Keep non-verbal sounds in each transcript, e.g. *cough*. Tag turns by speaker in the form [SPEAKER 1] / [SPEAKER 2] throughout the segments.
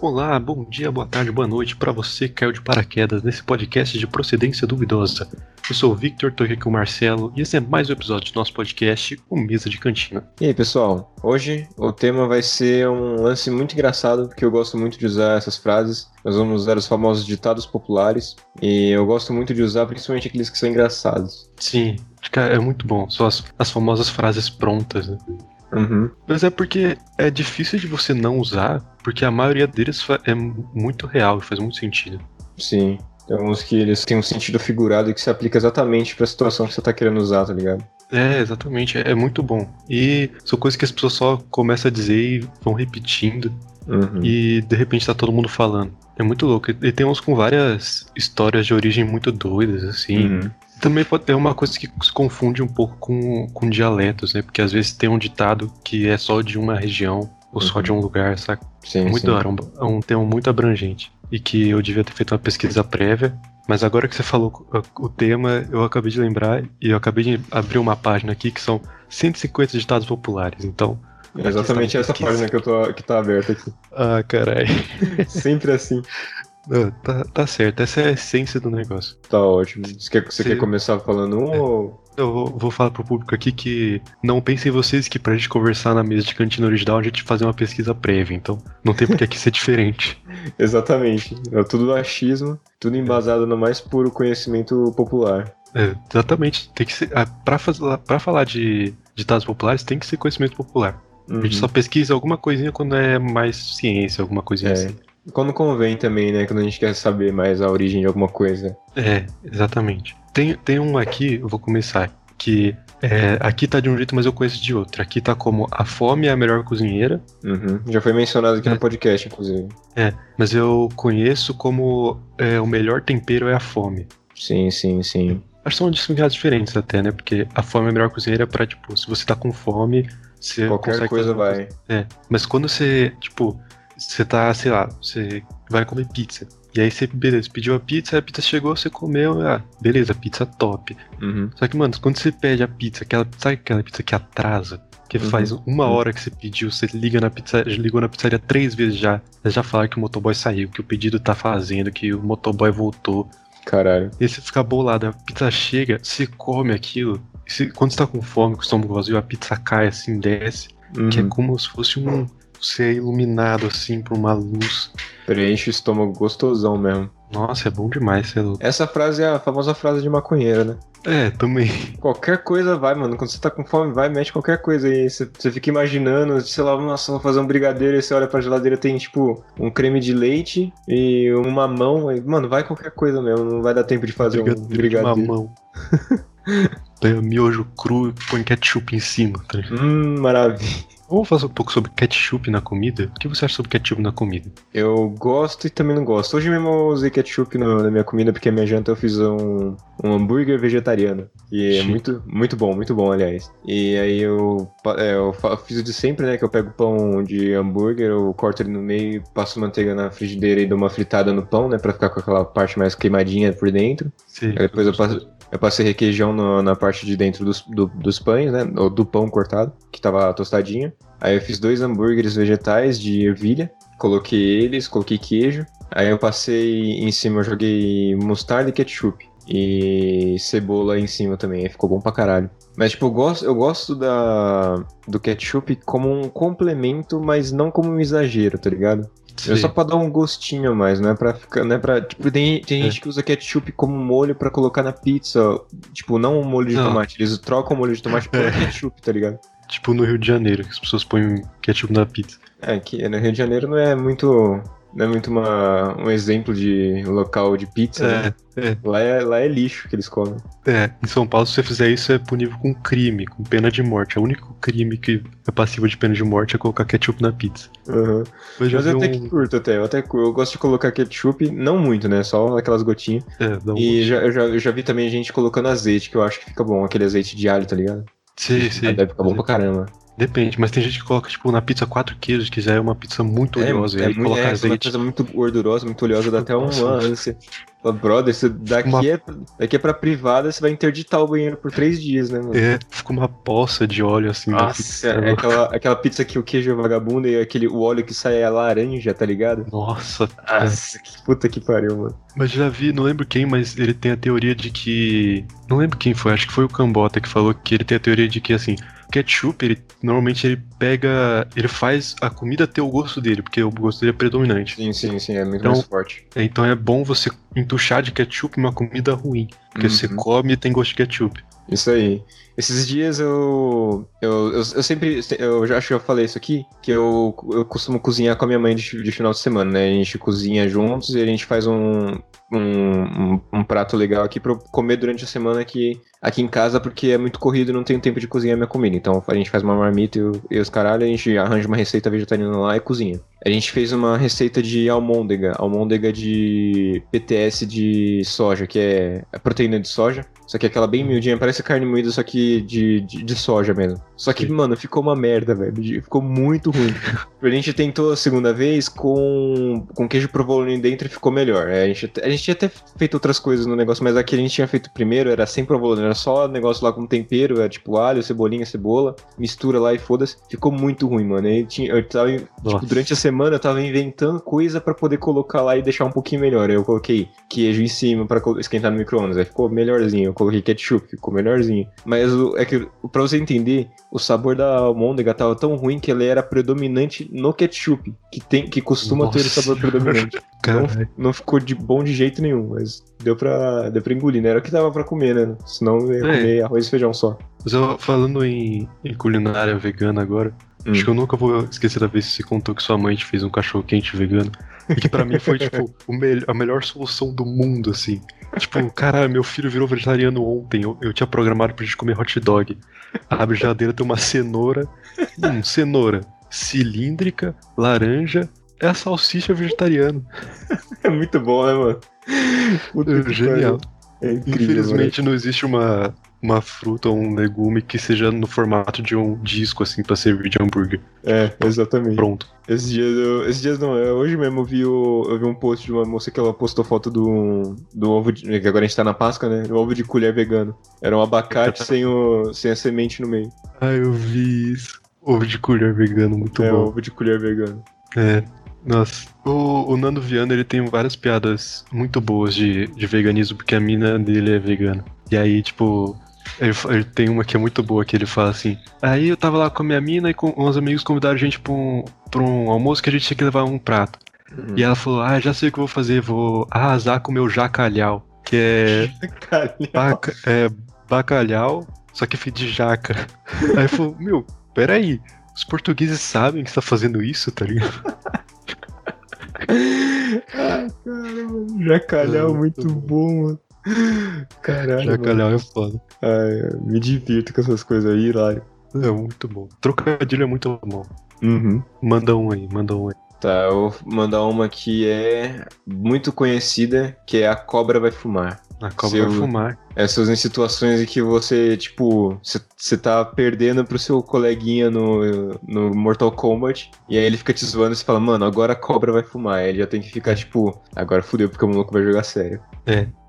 [SPEAKER 1] Olá, bom dia, boa tarde, boa noite para você que caiu de paraquedas nesse podcast de procedência duvidosa. Eu sou o Victor, tô aqui com o Marcelo e esse é mais um episódio do nosso podcast, o Mesa de Cantina.
[SPEAKER 2] E aí, pessoal? Hoje o tema vai ser um lance muito engraçado, porque eu gosto muito de usar essas frases. Nós vamos usar os famosos ditados populares e eu gosto muito de usar principalmente aqueles que são engraçados.
[SPEAKER 1] Sim, é muito bom, são as, as famosas frases prontas, né?
[SPEAKER 2] Uhum.
[SPEAKER 1] Mas é porque é difícil de você não usar, porque a maioria deles é muito real e faz muito sentido.
[SPEAKER 2] Sim. Tem alguns que eles têm um sentido figurado e que se aplica exatamente para a situação que você tá querendo usar, tá ligado?
[SPEAKER 1] É, exatamente. É, é muito bom. E são coisas que as pessoas só começam a dizer e vão repetindo.
[SPEAKER 2] Uhum.
[SPEAKER 1] E de repente tá todo mundo falando. É muito louco. E tem uns com várias histórias de origem muito doidas, assim.
[SPEAKER 2] Uhum.
[SPEAKER 1] Também pode ter uma coisa que se confunde um pouco com, com dialetos, né? Porque às vezes tem um ditado que é só de uma região ou só
[SPEAKER 2] Uhum.
[SPEAKER 1] de um lugar, saca?
[SPEAKER 2] Sim,
[SPEAKER 1] muito
[SPEAKER 2] sim.
[SPEAKER 1] da hora, é um, um tema muito abrangente. E que eu devia ter feito uma pesquisa prévia. Mas agora que você falou o o tema, eu acabei de lembrar e eu acabei de abrir uma página aqui que são 150 ditados populares. Então.
[SPEAKER 2] É exatamente essa
[SPEAKER 1] pesquisa.
[SPEAKER 2] página que, eu tô, que tá aberta aqui.
[SPEAKER 1] Ah, caralho. *laughs*
[SPEAKER 2] Sempre assim.
[SPEAKER 1] Não, tá, tá certo, essa é a essência do negócio.
[SPEAKER 2] Tá ótimo. Você quer, você
[SPEAKER 1] Sim.
[SPEAKER 2] quer começar falando um ou.
[SPEAKER 1] Eu vou, vou falar pro público aqui que não pensem vocês que pra gente conversar na mesa de cantina original a gente fazer uma pesquisa prévia, então não tem por que aqui ser diferente. *laughs*
[SPEAKER 2] Exatamente. É tudo achismo, tudo embasado no mais puro conhecimento popular.
[SPEAKER 1] É, exatamente, tem que ser. ah, Pra, pra falar de ditados populares tem que ser conhecimento popular. A gente
[SPEAKER 2] Uhum.
[SPEAKER 1] só pesquisa alguma coisinha quando é mais ciência, alguma coisinha
[SPEAKER 2] É.
[SPEAKER 1] assim.
[SPEAKER 2] Quando convém também, né? Quando a gente quer saber mais a origem de alguma coisa.
[SPEAKER 1] É, exatamente. Tem, tem um aqui, eu vou começar, que é, aqui tá de um jeito, mas eu conheço de outro. Aqui tá como a fome é a melhor cozinheira,
[SPEAKER 2] Uhum. Já foi mencionado aqui
[SPEAKER 1] É.
[SPEAKER 2] no podcast, inclusive.
[SPEAKER 1] mas eu conheço como é, o melhor tempero é a fome.
[SPEAKER 2] Sim, sim, sim.
[SPEAKER 1] Acho que são significados diferentes até, né? Porque a fome é a melhor cozinheira pra, tipo, se você tá com fome, você
[SPEAKER 2] Qualquer coisa vai.
[SPEAKER 1] É, mas quando você, tipo, você tá, sei lá, você vai comer pizza. E aí você, beleza, pediu a pizza, a pizza chegou, você comeu, ah, beleza, pizza top.
[SPEAKER 2] Uhum.
[SPEAKER 1] Só que, mano, quando você pede a pizza, aquela, sabe aquela pizza que atrasa? Que
[SPEAKER 2] Uhum.
[SPEAKER 1] faz uma
[SPEAKER 2] Uhum.
[SPEAKER 1] hora que você pediu, você liga na pizzaria, ligou na pizzaria três vezes já. Já falaram que o motoboy saiu, que o pedido tá fazendo, que o motoboy voltou.
[SPEAKER 2] Caralho.
[SPEAKER 1] E aí você fica bolado, a pizza chega, você come aquilo. você- quando você tá com fome, com o estômago vazio, a pizza cai assim, desce. Que é
[SPEAKER 2] Uhum.
[SPEAKER 1] como se fosse um. Você é iluminado assim por uma luz.
[SPEAKER 2] Preenche o estômago gostosão mesmo.
[SPEAKER 1] Nossa, é bom demais, você é louco.
[SPEAKER 2] Essa frase é a famosa frase de maconheiro, né?
[SPEAKER 1] É, também.
[SPEAKER 2] Qualquer coisa vai, mano. Quando você tá com fome, vai, mete qualquer coisa aí. Você, você fica imaginando, sei lá, nossa, vou fazer um brigadeiro. E você olha pra geladeira, tem tipo um creme de leite e um mamão. Aí, mano, vai qualquer coisa mesmo. Não vai dar tempo de fazer um
[SPEAKER 1] Brigadeiro de
[SPEAKER 2] brigadeiro.
[SPEAKER 1] mamão. Pega miojo cru e põe ketchup em cima. Tá?
[SPEAKER 2] Hum, maravilha.
[SPEAKER 1] Vamos falar um pouco sobre ketchup na comida? O que você acha sobre ketchup na comida?
[SPEAKER 2] Eu gosto e também não gosto. Hoje mesmo eu usei ketchup no- na minha comida porque a minha janta eu fiz um, um hambúrguer vegetariano. E é muito, muito bom, muito bom, aliás. E aí eu, é, eu fiz o de sempre, né? Que eu pego pão de hambúrguer, eu corto ele no meio, passo manteiga na frigideira e dou uma fritada no pão, né? Pra ficar com aquela parte mais queimadinha por dentro.
[SPEAKER 1] Você-
[SPEAKER 2] Aí depois eu passo, eu passei requeijão no- na parte de dentro dos, do- dos pães, né? Ou do pão cortado, que tava tostadinho. Aí eu fiz dois hambúrgueres vegetais de ervilha, coloquei eles, coloquei queijo. Aí eu passei em cima, eu joguei mostarda e ketchup. E cebola em cima também, aí ficou bom pra caralho. Mas, tipo, eu gosto, eu gosto da, do ketchup como um complemento, mas não como um exagero, tá ligado?
[SPEAKER 1] Você-
[SPEAKER 2] É só pra dar um gostinho mais, não é pra ficar. Não é pra, tipo, tem, tem
[SPEAKER 1] É.
[SPEAKER 2] gente que usa ketchup como molho pra colocar na pizza. Tipo, não um molho de
[SPEAKER 1] Não.
[SPEAKER 2] tomate. Eles trocam o molho de tomate por *laughs*
[SPEAKER 1] É.
[SPEAKER 2] ketchup, tá ligado?
[SPEAKER 1] Tipo no Rio de Janeiro, que as pessoas põem ketchup na pizza.
[SPEAKER 2] É, que no Rio de Janeiro não é muito. Não é muito uma, um exemplo de local de pizza, né?
[SPEAKER 1] É, é,
[SPEAKER 2] Lá é, lá é lixo que eles comem.
[SPEAKER 1] é. Em São Paulo, se você fizer isso, é punível com crime, com pena de morte. É o único crime que é passível de pena de morte é colocar ketchup na pizza.
[SPEAKER 2] Uhum.
[SPEAKER 1] Já
[SPEAKER 2] Mas eu até
[SPEAKER 1] um-
[SPEAKER 2] que curto até. Eu até eu gosto de colocar ketchup, não muito, né? Só aquelas gotinhas.
[SPEAKER 1] É, dá um
[SPEAKER 2] E já, eu, já, eu já vi também gente colocando azeite, que eu acho que fica bom. Aquele azeite de alho, tá ligado?
[SPEAKER 1] Sim, sim.
[SPEAKER 2] Deve ficar bom pra caramba.
[SPEAKER 1] Depende, mas tem gente que coloca, tipo, na pizza quatro queijos, que já é uma pizza muito oleosa, e
[SPEAKER 2] é,
[SPEAKER 1] aí
[SPEAKER 2] muito,
[SPEAKER 1] coloca
[SPEAKER 2] é,
[SPEAKER 1] azeite.
[SPEAKER 2] coisa muito gordurosa, muito oleosa, dá até uma
[SPEAKER 1] Nossa.
[SPEAKER 2] ânsia. Fala, brother, você daqui,
[SPEAKER 1] Uma-
[SPEAKER 2] é, daqui é pra privada, você vai interditar o banheiro por três dias, né, mano?
[SPEAKER 1] É, fica uma poça de óleo assim.
[SPEAKER 2] Nossa, é aquela, aquela pizza que o queijo é vagabundo e aquele, o óleo que sai é laranja, tá ligado?
[SPEAKER 1] Nossa,
[SPEAKER 2] Nossa, que puta que pariu, mano.
[SPEAKER 1] Mas já vi, não lembro quem, mas ele tem a teoria de que. Não lembro quem foi, acho que foi o Cambota que falou que ele tem a teoria de que assim, ketchup, ele normalmente ele pega. Ele faz a comida ter o gosto dele, porque o gosto dele é predominante.
[SPEAKER 2] Sim, sim, sim, é muito
[SPEAKER 1] Então-
[SPEAKER 2] mais forte.
[SPEAKER 1] Então é bom você entuchar de ketchup uma comida ruim. Porque
[SPEAKER 2] Uhum.
[SPEAKER 1] você come e tem gosto de ketchup.
[SPEAKER 2] Isso aí. Esses dias eu. Eu, eu, eu sempre. Eu já acho que eu falei isso aqui. Que eu, eu costumo cozinhar com a minha mãe de, de final de semana, né? A gente cozinha juntos e a gente faz um. Um, um, prato legal aqui pra eu comer durante a semana aqui, aqui em casa, porque é muito corrido e não tenho tempo de cozinhar minha comida. Então a gente faz uma marmita e, e os caralho, a gente arranja uma receita vegetariana lá e cozinha. A gente fez uma receita de almôndega, almôndega de PTS de soja, que é a proteína de soja. Só que é aquela bem miudinha, parece carne moída, só que de, de, de soja mesmo. Só que,
[SPEAKER 1] Sim.
[SPEAKER 2] mano, ficou uma merda, velho. Ficou muito ruim. *laughs* a gente tentou a segunda vez com, com queijo provolone dentro e ficou melhor. É, A gente, a gente tinha até feito outras coisas no negócio, mas a que a gente tinha feito primeiro era sem provolone, era só negócio lá com tempero, era tipo alho, cebolinha, cebola, mistura lá e foda-se. Ficou muito ruim, mano. Aí tinha, eu tava, tipo, durante a semana eu tava inventando coisa pra poder colocar lá e deixar um pouquinho melhor. Eu coloquei queijo em cima pra colo- esquentar no micro-ondas, aí ficou melhorzinho. Eu coloquei ketchup, ficou melhorzinho. Mas o, é que, pra você entender, o sabor da almôndega tava tão ruim que ele era predominante no ketchup, que, tem, que costuma ter o
[SPEAKER 1] Nossa.
[SPEAKER 2] sabor predominante.
[SPEAKER 1] Caralho.
[SPEAKER 2] Não ficou de bom de jeito nenhum, mas deu pra, deu pra engolir, né? Era o que dava pra comer, né? Senão eu ia
[SPEAKER 1] É.
[SPEAKER 2] comer arroz e feijão só.
[SPEAKER 1] Mas eu, falando em, em culinária vegana agora,
[SPEAKER 2] Hum.
[SPEAKER 1] acho que eu nunca vou esquecer da vez que você contou que sua mãe te fez um cachorro quente vegano. E que pra mim foi, tipo, o mel- a melhor solução do mundo, assim. Tipo, caralho, meu filho virou vegetariano ontem. Eu, eu tinha programado pra gente comer hot dog. Abre a geladeira, tem uma cenoura. Hum, cenoura. Cilíndrica, laranja. É a salsicha vegetariana.
[SPEAKER 2] É muito bom, né, mano? Puta
[SPEAKER 1] Genial.
[SPEAKER 2] É incrível,
[SPEAKER 1] Infelizmente não existe uma, uma fruta ou um legume que seja no formato de um disco, assim, pra servir de hambúrguer.
[SPEAKER 2] É, exatamente.
[SPEAKER 1] Pronto.
[SPEAKER 2] Esses dias, eu, esses dias não, é, hoje mesmo eu vi, o, eu vi um post de uma moça que ela postou foto do, do ovo de. que agora a gente tá na Páscoa, né? Do ovo de colher vegano. Era um abacate sem, o, sem a semente no meio.
[SPEAKER 1] Ah, eu vi isso. Ovo de colher vegano, muito
[SPEAKER 2] é,
[SPEAKER 1] bom.
[SPEAKER 2] ovo de colher vegano.
[SPEAKER 1] É. Nossa. O, o Nando Viana, ele tem várias piadas muito boas de, de veganismo, porque a mina dele é vegana. E aí, tipo, ele, ele tem uma que é muito boa, que ele fala assim, aí eu tava lá com a minha mina e com uns amigos convidaram a gente pra um, pra um almoço que a gente tinha que levar um prato. E ela falou, ah, já sei o que eu vou fazer, vou arrasar com o meu jacalhau, que é. *laughs* Baca- é bacalhau, só que feito de jaca. Aí eu falei, meu, peraí, os portugueses sabem que você tá fazendo isso, tá ligado? *laughs*
[SPEAKER 2] Ai, caramba. Jacalhau,
[SPEAKER 1] É,
[SPEAKER 2] muito
[SPEAKER 1] muito
[SPEAKER 2] bom, mano. *laughs* Caralho. mano.
[SPEAKER 1] Jacalhau é foda.
[SPEAKER 2] Ai, me divirto com essas coisas aí, hilário.
[SPEAKER 1] É muito bom. Trocadilho é muito bom.
[SPEAKER 2] Uhum.
[SPEAKER 1] Manda um aí, manda um aí.
[SPEAKER 2] Tá, eu vou mandar uma que é muito conhecida, que é a cobra vai fumar.
[SPEAKER 1] A cobra
[SPEAKER 2] Seu-
[SPEAKER 1] vai fumar.
[SPEAKER 2] Essas em situações em que você, tipo, você tá perdendo pro seu coleguinha no, no Mortal Kombat, e aí ele fica te zoando e você fala, mano, agora a cobra vai fumar. Aí ele já tem que ficar, tipo, agora fudeu porque o maluco vai jogar sério.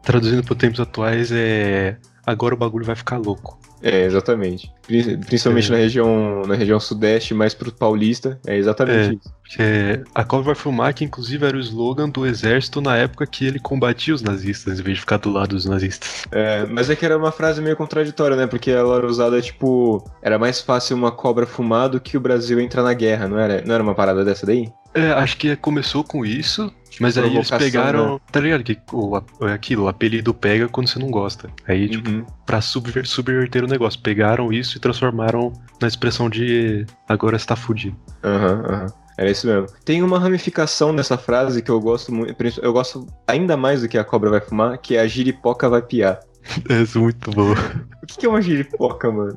[SPEAKER 1] Traduzindo para tempos atuais é. Agora o bagulho vai ficar louco.
[SPEAKER 2] É, exatamente. Pri- Principalmente
[SPEAKER 1] É.
[SPEAKER 2] na região na região sudeste, mais pro paulista, é exatamente
[SPEAKER 1] É.
[SPEAKER 2] isso.
[SPEAKER 1] É, a cobra vai fumar, que inclusive era o slogan do exército na época que ele combatia os nazistas, em vez de ficar do lado dos nazistas.
[SPEAKER 2] É, mas é que era uma frase meio contraditória, né? Porque ela era usada, tipo, era mais fácil uma cobra fumar do que o Brasil entrar na guerra, não era? Não era uma parada dessa daí?
[SPEAKER 1] É, acho que começou com isso, mas aí eles pegaram.
[SPEAKER 2] né?
[SPEAKER 1] Tá ligado? Que o, é aquilo, o apelido pega quando você não gosta. Aí, tipo,
[SPEAKER 2] Uhum.
[SPEAKER 1] pra subver, subverter o negócio, pegaram isso e transformaram na expressão de agora está fudido.
[SPEAKER 2] Aham, aham. Era isso mesmo. Tem uma ramificação dessa frase que eu gosto muito. Eu gosto ainda mais do que a cobra vai fumar, que é a giripoca vai piar. *laughs*
[SPEAKER 1] É muito boa. *laughs*
[SPEAKER 2] O que é uma giripoca, mano?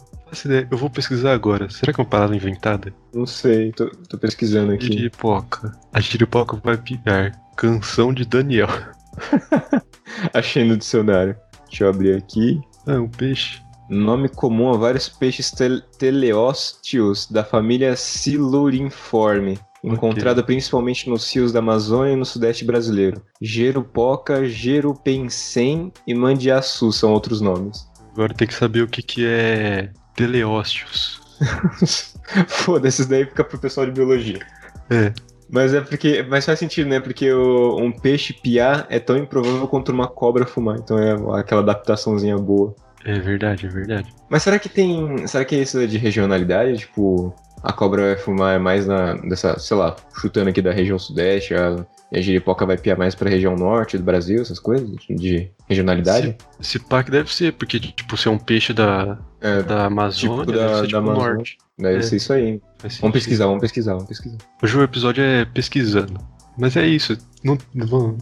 [SPEAKER 1] Eu vou pesquisar agora. Será que é uma parada inventada?
[SPEAKER 2] Não sei, tô, tô pesquisando aqui.
[SPEAKER 1] Giripoca. A giripoca vai piar. Canção de Daniel. *laughs*
[SPEAKER 2] Achei no dicionário. Deixa eu abrir aqui.
[SPEAKER 1] Ah, um peixe.
[SPEAKER 2] Nome comum a vários peixes tel teleósteos da família Siluriforme. encontrada principalmente nos rios da Amazônia e no sudeste brasileiro. Jerupoca, Jerupensem e Mandiaçu são outros nomes.
[SPEAKER 1] Agora tem que saber o que, que é teleósteos. *laughs*
[SPEAKER 2] Foda-se, isso daí fica pro pessoal de biologia.
[SPEAKER 1] É.
[SPEAKER 2] Mas é porque. Mas faz sentido, né? Porque o- um peixe piar é tão improvável quanto uma cobra fumar. Então é aquela adaptaçãozinha boa.
[SPEAKER 1] É verdade, é verdade.
[SPEAKER 2] Mas será que tem. Será que isso é de regionalidade? Tipo, a cobra vai fumar mais na. dessa, sei lá, chutando aqui da região sudeste, a, e a giripoca vai piar mais pra região norte do Brasil, essas coisas? De regionalidade?
[SPEAKER 1] Esse pack deve ser, porque, tipo, se é um peixe da,
[SPEAKER 2] É,
[SPEAKER 1] da Amazônia,
[SPEAKER 2] Tipo da-
[SPEAKER 1] deve ser
[SPEAKER 2] da
[SPEAKER 1] tipo
[SPEAKER 2] Amazônia.
[SPEAKER 1] norte.
[SPEAKER 2] Deve
[SPEAKER 1] é.
[SPEAKER 2] ser isso aí. Vamos pesquisar, vamos pesquisar, vamos pesquisar.
[SPEAKER 1] Hoje o episódio é pesquisando. Mas é isso, não,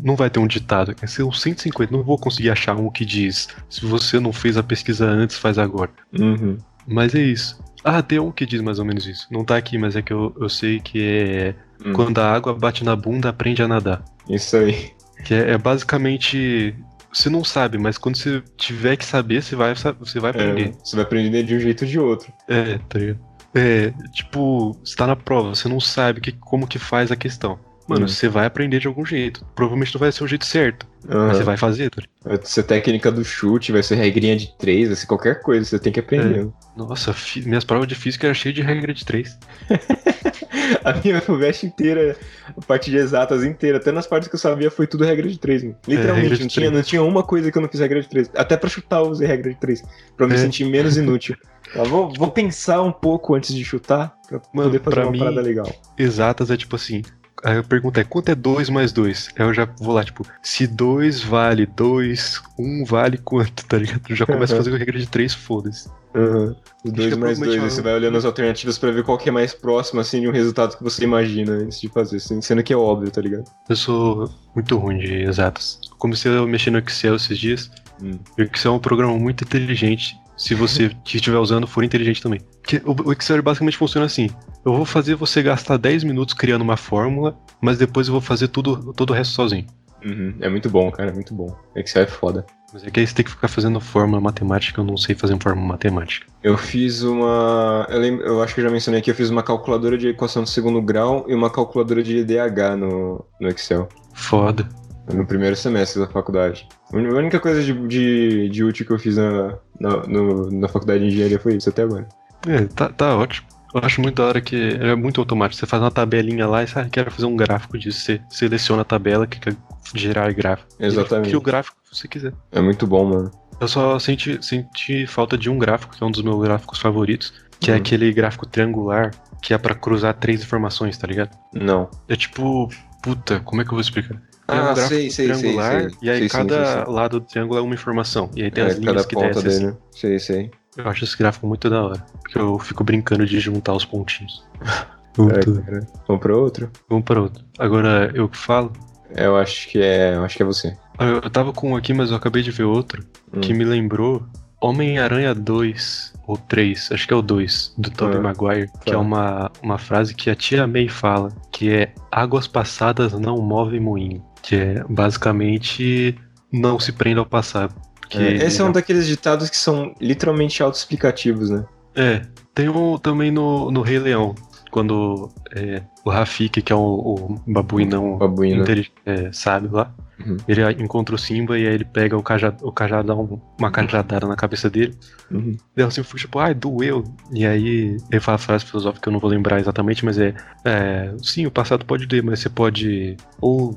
[SPEAKER 1] não, vai ter um ditado. Vai ser uns 150, não vou conseguir achar um que diz se você não fez a pesquisa antes, faz agora.
[SPEAKER 2] Uhum.
[SPEAKER 1] Mas é isso. Ah, tem um que diz mais ou menos isso. Não tá aqui, mas é que eu, eu sei que é
[SPEAKER 2] Hum,
[SPEAKER 1] quando a água bate na bunda, aprende a nadar.
[SPEAKER 2] Isso aí.
[SPEAKER 1] Que é, é basicamente. Você não sabe, mas quando você tiver que saber, você vai, você vai aprender.
[SPEAKER 2] É, você vai aprender de um jeito ou de outro.
[SPEAKER 1] É, tá ligado? É, tipo, você tá na prova, você não sabe que, como que faz a questão. Mano,
[SPEAKER 2] Hum.
[SPEAKER 1] você vai aprender de algum jeito. Provavelmente não vai ser o jeito certo,
[SPEAKER 2] Aham.
[SPEAKER 1] mas você vai fazer, tá?
[SPEAKER 2] Vai ser técnica do chute, vai ser regrinha de três, vai ser qualquer coisa, você tem que aprender.
[SPEAKER 1] Nossa, fi- minhas provas de física eram cheias de regra de três. *laughs*
[SPEAKER 2] A minha FUVEST inteira, a parte de exatas inteira, até nas partes que eu sabia, foi tudo regra de três. mano. Literalmente,
[SPEAKER 1] regra de
[SPEAKER 2] não, tinha, não tinha uma coisa que eu não fiz regra de três. Até pra chutar eu usei regra de três, pra me
[SPEAKER 1] É.
[SPEAKER 2] sentir menos inútil. Tá, vou, vou pensar um pouco antes de chutar, pra poder fazer
[SPEAKER 1] pra
[SPEAKER 2] uma
[SPEAKER 1] mim-
[SPEAKER 2] parada legal.
[SPEAKER 1] Exatas é tipo assim. Aí a pergunta é quanto é 2 mais 2? Aí eu já vou lá, tipo, se 2 vale 2, 1 vale quanto, tá ligado? Eu já começo a fazer a regra de 3, foda-se.
[SPEAKER 2] Aham. Os dois
[SPEAKER 1] que é
[SPEAKER 2] mais dois,
[SPEAKER 1] provavelmente
[SPEAKER 2] aí você
[SPEAKER 1] uma-
[SPEAKER 2] vai olhando as alternativas pra ver qual que é mais próximo, assim, de um resultado que você imagina antes de fazer, assim, sendo que é óbvio, tá ligado?
[SPEAKER 1] Eu sou muito ruim de exatas. Comecei a mexer no Excel esses dias.
[SPEAKER 2] Hum.
[SPEAKER 1] O Excel é um programa muito inteligente. Se você estiver usando for inteligente também. Porque o Excel basicamente funciona assim. Eu vou fazer você gastar 10 minutos criando uma fórmula, mas depois eu vou fazer tudo, todo o resto sozinho.
[SPEAKER 2] Uhum. É muito bom, cara, é muito bom. Excel é foda.
[SPEAKER 1] Mas é que aí você tem que ficar fazendo fórmula matemática, eu não sei fazer fórmula matemática.
[SPEAKER 2] Eu fiz uma. Eu, lembro, eu acho que eu já mencionei aqui, eu fiz uma calculadora de equação de segundo grau e uma calculadora de IDH no, no Excel.
[SPEAKER 1] Foda.
[SPEAKER 2] No primeiro semestre da faculdade. A única coisa de, de, de útil que eu fiz na, na, no- na faculdade de engenharia foi isso até agora.
[SPEAKER 1] É, tá, tá ótimo. Eu acho muito da hora que é muito automático. Você faz uma tabelinha lá e sabe, quero fazer um gráfico disso. Você seleciona a tabela que quer gerar gráfico. E
[SPEAKER 2] Exatamente.
[SPEAKER 1] Cria o gráfico que você quiser.
[SPEAKER 2] É muito bom, mano.
[SPEAKER 1] Eu só senti, senti falta de um gráfico, que é um dos meus gráficos favoritos, que é
[SPEAKER 2] Hum.
[SPEAKER 1] aquele gráfico triangular, que é pra cruzar três informações, tá ligado?
[SPEAKER 2] Não.
[SPEAKER 1] É tipo, puta, como é que eu vou explicar?
[SPEAKER 2] Ah, sei, sei, sei,
[SPEAKER 1] triangular,
[SPEAKER 2] sei.
[SPEAKER 1] e aí
[SPEAKER 2] Sei sim,
[SPEAKER 1] cada
[SPEAKER 2] sei, sei.
[SPEAKER 1] lado do triângulo é uma informação. E aí tem
[SPEAKER 2] É,
[SPEAKER 1] as linhas que descem
[SPEAKER 2] dele,
[SPEAKER 1] assim.
[SPEAKER 2] né? Sei, sei.
[SPEAKER 1] Eu acho esse gráfico muito da hora, porque eu fico brincando de juntar os pontinhos. *laughs*
[SPEAKER 2] É. Vamos pra outro?
[SPEAKER 1] Vamos para outro. Agora eu que falo.
[SPEAKER 2] Eu acho que é. Eu acho que é você.
[SPEAKER 1] Ah, Eu eu tava com um aqui, mas eu acabei de ver outro
[SPEAKER 2] Hum.
[SPEAKER 1] que me lembrou Homem-Aranha 2 ou 3, acho que é o 2, do Tobey
[SPEAKER 2] Ah,
[SPEAKER 1] Maguire, que
[SPEAKER 2] tá.
[SPEAKER 1] é uma, uma frase que a tia May fala, que é águas passadas não movem moinho, que é basicamente não se prenda ao passado. Que
[SPEAKER 2] É, esse é um daqueles ditados que são literalmente autoexplicativos, né?
[SPEAKER 1] É, tem um também no, no Rei Leão, quando é, o Rafiki, que é o, o babuinão é, sábio lá,
[SPEAKER 2] Uhum.
[SPEAKER 1] ele encontra o Simba e aí ele pega o cajado, o cajado dá um- uma cajadada na cabeça dele.
[SPEAKER 2] Uhum.
[SPEAKER 1] Daí o Simba fica tipo, ai, doeu. E aí ele fala a frase filosófica que eu não vou lembrar exatamente, mas é, é sim, o passado pode doer, mas você pode ou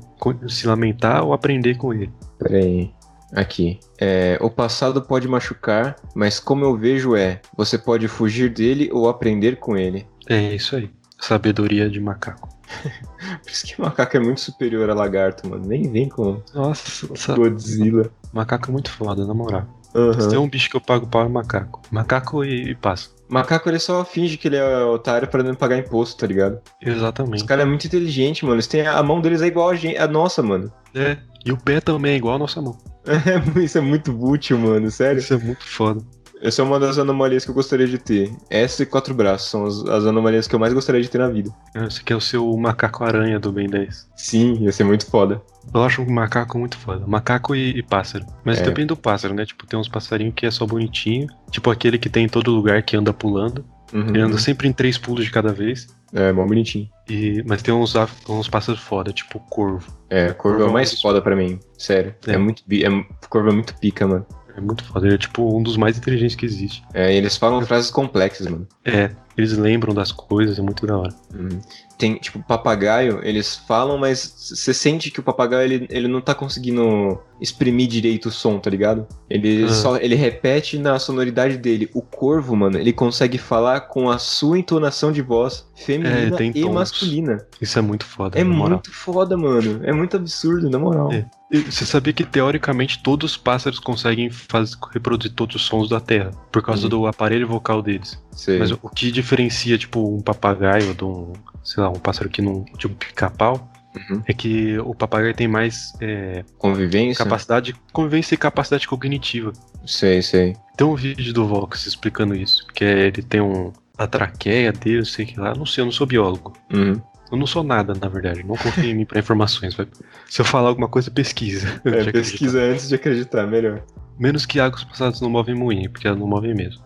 [SPEAKER 1] se lamentar ou aprender com ele.
[SPEAKER 2] Pera aí. Aqui. É, o passado pode machucar, mas como eu vejo é, você pode fugir dele ou aprender com ele.
[SPEAKER 1] É isso aí. Sabedoria de macaco. *laughs*
[SPEAKER 2] Por isso que macaco é muito superior a lagarto, mano. Nem vem com
[SPEAKER 1] Nossa,
[SPEAKER 2] Godzilla.
[SPEAKER 1] macaco é muito foda, na moral.
[SPEAKER 2] Aham.
[SPEAKER 1] Se tem um bicho que eu pago pau é macaco. Macaco e, e pássaro.
[SPEAKER 2] Macaco ele só finge que ele é otário pra não pagar imposto, tá ligado? Os
[SPEAKER 1] Exatamente.
[SPEAKER 2] caras é muito inteligente, mano. Eles têm a mão deles é igual a, gente, a nossa, mano.
[SPEAKER 1] É. E o pé também é igual a nossa mão. *laughs*
[SPEAKER 2] Isso é muito útil, mano. Sério.
[SPEAKER 1] Isso é muito foda.
[SPEAKER 2] Essa é uma das anomalias que eu gostaria de ter. Essa e quatro braços são as, as anomalias que eu mais gostaria de ter na vida.
[SPEAKER 1] Esse aqui é o seu macaco-aranha do Ben 10.
[SPEAKER 2] Sim, ia ser muito foda.
[SPEAKER 1] Eu acho um macaco muito foda. Macaco e, e pássaro. Mas
[SPEAKER 2] É.
[SPEAKER 1] depende do pássaro, né? Tipo, tem uns passarinhos que é só bonitinho. Tipo aquele que tem em todo lugar que anda pulando.
[SPEAKER 2] Uhum.
[SPEAKER 1] Ele anda sempre em três pulos de cada vez.
[SPEAKER 2] É, mó bonitinho.
[SPEAKER 1] E, mas tem uns, uns pássaros foda, tipo corvo.
[SPEAKER 2] É, Corvo é o mais
[SPEAKER 1] Corvo-
[SPEAKER 2] foda pra mim. Sério. É,
[SPEAKER 1] É.
[SPEAKER 2] muito. É, Corvo é muito pica, mano.
[SPEAKER 1] É muito foda. Ele é tipo um dos mais inteligentes que existe.
[SPEAKER 2] É, eles falam frases complexas, mano.
[SPEAKER 1] É, eles lembram das coisas, é muito da hora.
[SPEAKER 2] Uhum. Tem, tipo, papagaio, eles falam, mas você sente que o papagaio, ele, ele não tá conseguindo exprimir direito o som, tá ligado? Ele
[SPEAKER 1] Ah.
[SPEAKER 2] só, ele repete na sonoridade dele. O corvo, mano, ele consegue falar com a sua entonação de voz feminina
[SPEAKER 1] É,
[SPEAKER 2] e masculina.
[SPEAKER 1] Isso é muito foda.
[SPEAKER 2] É muito foda, mano. É muito absurdo, na moral.
[SPEAKER 1] É. Você sabia que teoricamente todos os pássaros conseguem faz- reproduzir todos os sons da Terra por causa
[SPEAKER 2] Uhum.
[SPEAKER 1] do aparelho vocal deles.
[SPEAKER 2] Sei.
[SPEAKER 1] Mas o que diferencia, tipo, um papagaio de um, sei lá, um pássaro que não. um pica-pau,
[SPEAKER 2] Uhum.
[SPEAKER 1] é que o papagaio tem mais é,
[SPEAKER 2] Convivência?
[SPEAKER 1] capacidade, convivência e capacidade cognitiva.
[SPEAKER 2] Sei, sei.
[SPEAKER 1] Tem um vídeo do Vox explicando isso, que é, ele tem um. a traqueia dele, sei que lá, não sei, eu não sou biólogo.
[SPEAKER 2] Uhum.
[SPEAKER 1] Eu não sou nada, na verdade. Não confie em mim pra informações. vai. Se eu falar alguma coisa, pesquisa.
[SPEAKER 2] É,
[SPEAKER 1] de acreditar.
[SPEAKER 2] pesquisa antes de acreditar, melhor.
[SPEAKER 1] Menos que águas passadas não movem moinho, porque elas não movem mesmo.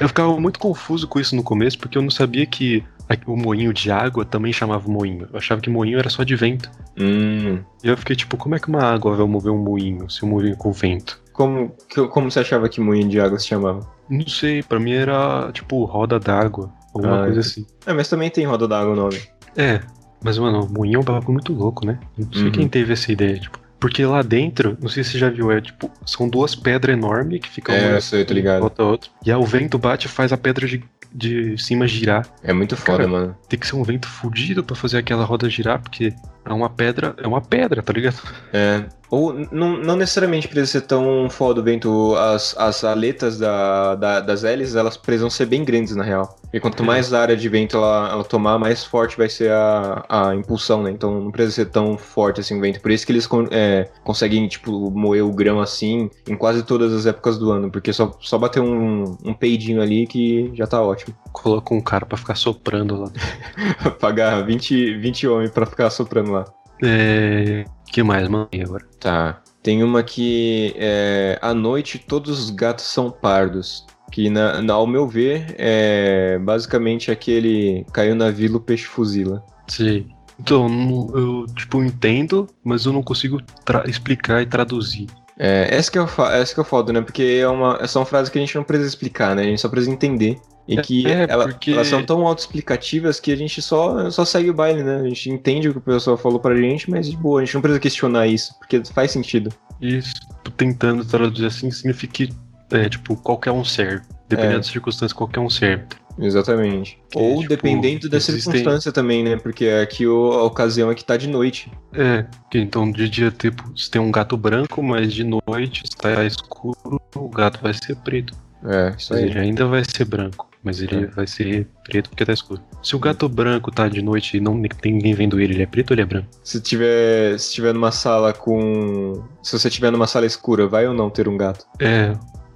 [SPEAKER 1] Eu ficava muito confuso com isso no começo, porque eu não sabia que o moinho de água também chamava moinho. Eu achava que moinho era só de vento.
[SPEAKER 2] Hum.
[SPEAKER 1] E eu fiquei tipo, como é que uma água vai mover um moinho se um moinho com vento?
[SPEAKER 2] Como, como você achava que moinho de água se chamava?
[SPEAKER 1] Não sei, pra mim era tipo roda d'água, alguma
[SPEAKER 2] Ah,
[SPEAKER 1] coisa assim.
[SPEAKER 2] É, mas também tem roda d'água o nome.
[SPEAKER 1] É, mas mano, moinho é um bagulho muito louco, né? Não sei
[SPEAKER 2] Uhum.
[SPEAKER 1] quem teve essa ideia, tipo. Porque lá dentro, não sei se você já viu, é tipo, são duas pedras enormes que ficam
[SPEAKER 2] É,
[SPEAKER 1] uma
[SPEAKER 2] eu sei, tô ligado.
[SPEAKER 1] volta a outra. E aí o vento bate e faz a pedra de, de cima girar.
[SPEAKER 2] É muito foda,
[SPEAKER 1] Cara,
[SPEAKER 2] mano.
[SPEAKER 1] Tem que ser um vento fudido pra fazer aquela roda girar, porque é uma pedra, é uma pedra, tá ligado?
[SPEAKER 2] É. Ou não, não necessariamente precisa ser tão foda o vento. As, as aletas da, da- das hélices, elas precisam ser bem grandes, na real. E quanto
[SPEAKER 1] É.
[SPEAKER 2] mais área de vento ela, ela tomar, mais forte vai ser a, a impulsão, né? Então não precisa ser tão forte assim o vento. Por isso que eles é, conseguem, tipo, moer o grão assim em quase todas as épocas do ano. Porque só, só bater um, um peidinho ali que já tá ótimo.
[SPEAKER 1] Coloca um cara pra ficar soprando lá. *laughs*
[SPEAKER 2] Pagar 20, 20 homens pra ficar soprando lá.
[SPEAKER 1] É. que mais, mano? Agora?
[SPEAKER 2] Tá. Tem uma que é, à noite todos os gatos são pardos. Que, na, na- ao meu ver, é basicamente aquele caiu na vila o peixe fuzila.
[SPEAKER 1] Sei. Então, eu, tipo, entendo, mas eu não consigo explicar e traduzir.
[SPEAKER 2] É, essa, que é o, fa- essa que é o foda, né? Porque é uma, são frases que a gente não precisa explicar, né? A gente só precisa entender. E que
[SPEAKER 1] É,
[SPEAKER 2] ela-
[SPEAKER 1] porque-
[SPEAKER 2] elas são tão autoexplicativas que a gente só, só segue o baile, né? A gente entende o que o pessoal falou pra gente, mas de boa, a gente não precisa questionar isso, porque faz sentido.
[SPEAKER 1] Isso, tentando traduzir assim, significa que, é, tipo, qualquer um serve. Dependendo
[SPEAKER 2] É.
[SPEAKER 1] das circunstâncias, qualquer um serve.
[SPEAKER 2] Exatamente.
[SPEAKER 1] Que,
[SPEAKER 2] Ou
[SPEAKER 1] tipo,
[SPEAKER 2] dependendo da
[SPEAKER 1] existem-
[SPEAKER 2] circunstância também, né? Porque aqui o- a ocasião é que tá de noite.
[SPEAKER 1] É, que então de dia tipo, você tem um gato branco, mas de noite está escuro, o gato vai ser preto.
[SPEAKER 2] É, isso
[SPEAKER 1] Mas
[SPEAKER 2] aí.
[SPEAKER 1] ele ainda vai ser branco, mas ele
[SPEAKER 2] É.
[SPEAKER 1] vai ser preto porque tá escuro. Se o gato branco tá de noite e não tem ninguém vendo ele, ele é preto ou ele é branco?
[SPEAKER 2] Se tiver, se tiver numa sala com. Se você tiver numa sala escura, vai ou não ter um gato?
[SPEAKER 1] É,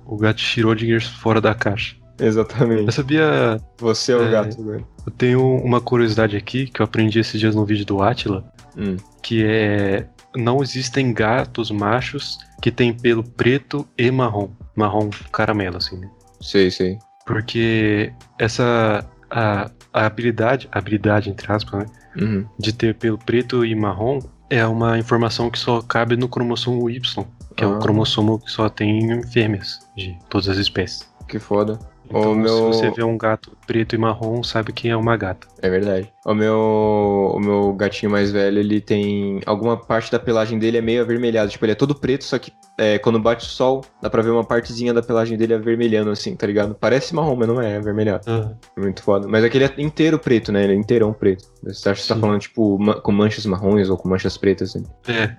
[SPEAKER 1] o gato Schrödinger fora da caixa. Eu
[SPEAKER 2] Exatamente.
[SPEAKER 1] sabia,
[SPEAKER 2] Você é o
[SPEAKER 1] É.
[SPEAKER 2] gato agora.
[SPEAKER 1] eu tenho uma curiosidade aqui que eu aprendi esses dias no vídeo do Atila,
[SPEAKER 2] Hum.
[SPEAKER 1] que é não existem gatos machos que têm pelo preto e marrom. Marrom caramelo, assim, né?
[SPEAKER 2] Sei, sei.
[SPEAKER 1] Porque essa. A, a habilidade, a habilidade, entre aspas, né?
[SPEAKER 2] Uhum.
[SPEAKER 1] De ter pelo preto e marrom é uma informação que só cabe no cromossomo Y, que é
[SPEAKER 2] Ah.
[SPEAKER 1] o cromossomo que só tem em fêmeas de todas as espécies.
[SPEAKER 2] Que foda.
[SPEAKER 1] Então,
[SPEAKER 2] meu-
[SPEAKER 1] se você vê um gato preto e marrom, sabe que é uma gata.
[SPEAKER 2] É verdade. O meu, o meu gatinho mais velho, ele tem. Alguma parte da pelagem dele é meio avermelhada. Tipo, ele é todo preto, só que é, quando bate o sol, dá pra ver uma partezinha da pelagem dele avermelhando, assim, tá ligado? Parece marrom, mas não é, é avermelhado. É muito foda. Mas aquele é inteiro preto, né? Ele é inteirão preto. Você acha que você tá falando, tipo, ma- com manchas marrons ou com manchas pretas, assim?
[SPEAKER 1] É.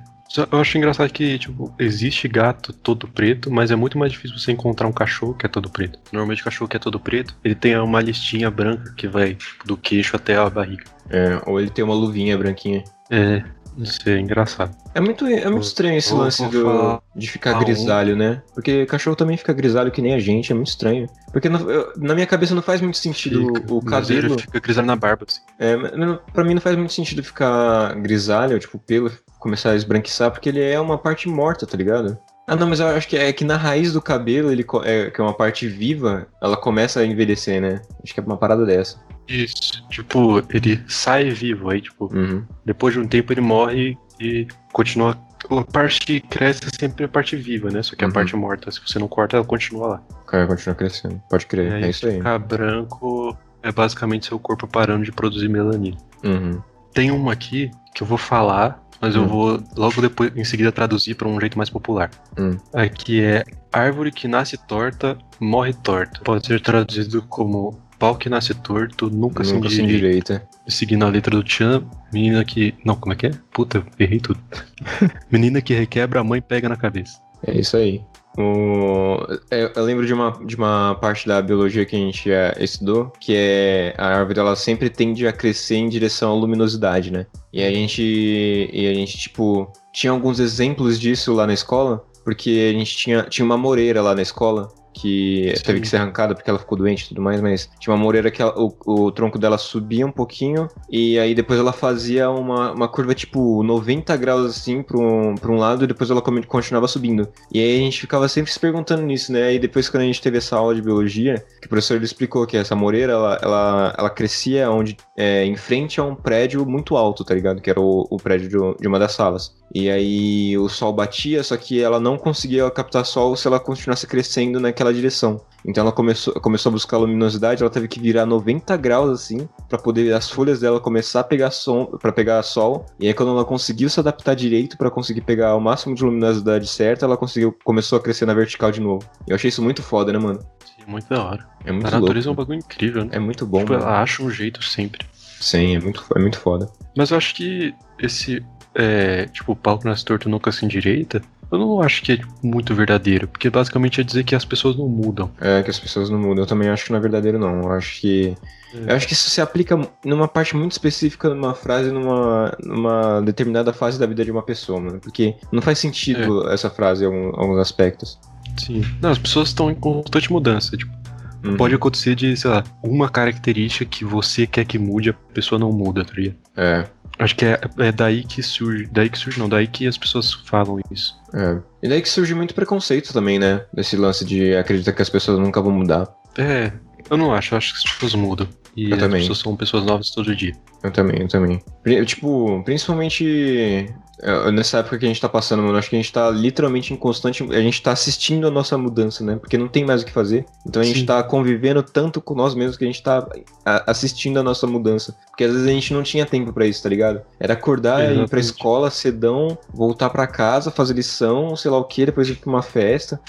[SPEAKER 1] Eu acho engraçado que, tipo, existe gato todo preto, mas é muito mais difícil você encontrar um cachorro que é todo preto. Normalmente o cachorro que é todo preto, ele tem uma listinha branca que vai tipo, do queixo até a barriga.
[SPEAKER 2] É, ou ele tem uma luvinha branquinha.
[SPEAKER 1] É, isso é engraçado.
[SPEAKER 2] É muito, é muito estranho esse
[SPEAKER 1] vou-
[SPEAKER 2] lance do, de ficar grisalho, né? Porque cachorro também fica grisalho que nem a gente, é muito estranho. Porque eu- na minha cabeça não faz muito sentido
[SPEAKER 1] Fica,
[SPEAKER 2] o
[SPEAKER 1] ele
[SPEAKER 2] cabelo.
[SPEAKER 1] fica grisalho na barba, assim.
[SPEAKER 2] É, não- pra mim não faz muito sentido ficar grisalho, tipo, pelo começar a esbranquiçar, porque ele é uma parte morta, tá ligado? Ah, não, mas eu acho que é que na raiz do cabelo, ele é, que é uma parte viva, ela começa a envelhecer, né? Acho que é uma parada dessa.
[SPEAKER 1] Isso. Tipo, ele sai vivo, aí, tipo,
[SPEAKER 2] Uhum.
[SPEAKER 1] depois de um tempo ele morre e continua. A parte que cresce é sempre a parte viva, né? Só que
[SPEAKER 2] Uhum.
[SPEAKER 1] a parte morta, se você não corta, ela continua lá.
[SPEAKER 2] Cara continua crescendo. Pode crer,
[SPEAKER 1] aí,
[SPEAKER 2] é isso aí.
[SPEAKER 1] ficar branco é basicamente seu corpo parando de produzir melanina.
[SPEAKER 2] Uhum.
[SPEAKER 1] Tem uma aqui que eu vou falar, mas eu
[SPEAKER 2] Hum.
[SPEAKER 1] vou logo depois, em seguida, traduzir para um jeito mais popular.
[SPEAKER 2] Hum.
[SPEAKER 1] Aqui é árvore que nasce torta, morre torta. Pode ser traduzido como pau que nasce torto, nunca,
[SPEAKER 2] Nunca
[SPEAKER 1] se endireita. Seguindo a letra do Tchan, menina que. Não, como é que é? Puta, errei tudo. *laughs* menina que requebra, a mãe pega na cabeça.
[SPEAKER 2] É isso aí. O... é, Eu lembro de uma, de uma parte da biologia que a gente é, estudou, que é a árvore ela sempre tende a crescer em direção à luminosidade, né? E a gente, e a gente tipo, tinha alguns exemplos disso lá na escola, porque a gente tinha, tinha uma moreira lá na escola, que
[SPEAKER 1] Sim.
[SPEAKER 2] teve que ser arrancada porque ela ficou doente e tudo mais, mas tinha uma moreira que ela- o, o tronco dela subia um pouquinho e aí depois ela fazia uma, uma curva tipo 90 graus assim para um, pra um lado e depois ela continuava subindo. E aí a gente ficava sempre se perguntando nisso, né? E depois quando a gente teve essa aula de biologia, que o professor ele explicou que essa moreira ela, ela, ela crescia onde, é, em frente a um prédio muito alto, tá ligado? Que era o, o prédio de, de uma das salas. E aí o sol batia, só que ela não conseguia captar sol se ela continuasse crescendo naquela direção. Então ela começou, começou a buscar luminosidade, ela teve que virar 90 graus assim, para poder as folhas dela começar a pegar som, para pegar sol. E aí quando ela conseguiu se adaptar direito para conseguir pegar o máximo de luminosidade certa, ela conseguiu começou a crescer na vertical de novo. Eu achei isso muito foda, né, mano?
[SPEAKER 1] Sim, muito da hora.
[SPEAKER 2] É muito
[SPEAKER 1] a natureza é um
[SPEAKER 2] louco.
[SPEAKER 1] bagulho incrível, né?
[SPEAKER 2] É muito bom,
[SPEAKER 1] tipo,
[SPEAKER 2] mano.
[SPEAKER 1] ela acha um jeito sempre.
[SPEAKER 2] Sim, é muito, é muito foda.
[SPEAKER 1] Mas eu acho que esse, é, tipo, pau que nasce torto nunca se endireita, eu não acho que é tipo, muito verdadeiro, porque basicamente é dizer que as pessoas não mudam.
[SPEAKER 2] É que as pessoas não mudam. Eu também acho que não é verdadeiro, não. Eu acho que.
[SPEAKER 1] É.
[SPEAKER 2] Eu acho que isso se aplica numa parte muito específica, numa frase, numa, numa determinada fase da vida de uma pessoa, mano. Porque não faz sentido essa frase em alguns aspectos.
[SPEAKER 1] Sim. Não, as pessoas estão em constante mudança. Tipo,
[SPEAKER 2] Uhum.
[SPEAKER 1] pode acontecer de, sei lá, uma característica que você quer que mude, a pessoa não muda, tá ligado?
[SPEAKER 2] É,
[SPEAKER 1] Acho que é, é daí que surge. Daí que surge, não, daí que as pessoas falam isso.
[SPEAKER 2] é. E daí que surge muito preconceito também, né? Desse lance de acreditar que as pessoas nunca vão mudar.
[SPEAKER 1] É, eu não acho, eu acho que as pessoas mudam. E
[SPEAKER 2] Eu
[SPEAKER 1] as
[SPEAKER 2] também.
[SPEAKER 1] pessoas são pessoas novas todo dia.
[SPEAKER 2] Eu também, eu também. Tipo, principalmente é, nessa época que a gente tá passando, mano, acho que a gente tá literalmente em constante. A gente tá assistindo a nossa mudança, né? Porque não tem mais o que fazer. Então a gente
[SPEAKER 1] Sim.
[SPEAKER 2] tá convivendo tanto com nós mesmos que a gente tá assistindo a nossa mudança. Porque às vezes a gente não tinha tempo pra isso, tá ligado? Era acordar, ir pra
[SPEAKER 1] Exatamente.
[SPEAKER 2] escola cedão, voltar pra casa, fazer lição, sei lá o que, depois ir pra uma festa.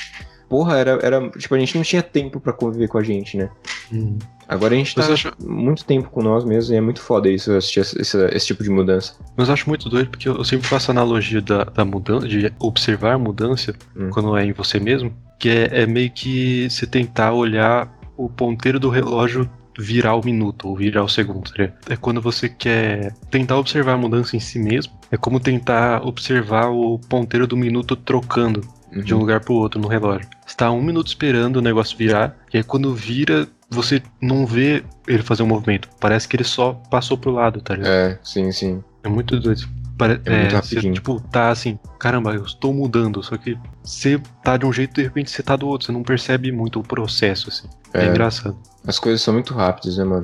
[SPEAKER 2] Porra, era, era. Tipo, a gente não tinha tempo pra conviver com a gente, né?
[SPEAKER 1] Hum.
[SPEAKER 2] Agora a gente tá
[SPEAKER 1] Mas eu acho,
[SPEAKER 2] muito tempo com nós mesmos e é muito foda isso, assistir esse, esse- esse tipo de mudança.
[SPEAKER 1] mas eu acho muito doido porque eu sempre faço a analogia da, da mudança, de observar a mudança
[SPEAKER 2] Hum.
[SPEAKER 1] quando é em você mesmo, que é, é meio que você tentar olhar o ponteiro do relógio virar o minuto ou virar o segundo. tá ligado? É quando você quer tentar observar a mudança em si mesmo. É como tentar observar o ponteiro do minuto trocando de um lugar pro outro no relógio. Você tá um minuto esperando o negócio virar, e aí quando vira, você não vê ele fazer um movimento. Parece que ele só passou pro lado, tá ligado?
[SPEAKER 2] É, sim, sim.
[SPEAKER 1] É muito doido. Pare
[SPEAKER 2] É muito
[SPEAKER 1] é, você, tipo, tá assim, caramba, eu estou mudando, só que você tá de um jeito e de repente você tá do outro, você não percebe muito o processo, assim. É,
[SPEAKER 2] É.
[SPEAKER 1] engraçado.
[SPEAKER 2] As coisas são muito rápidas, né, mano?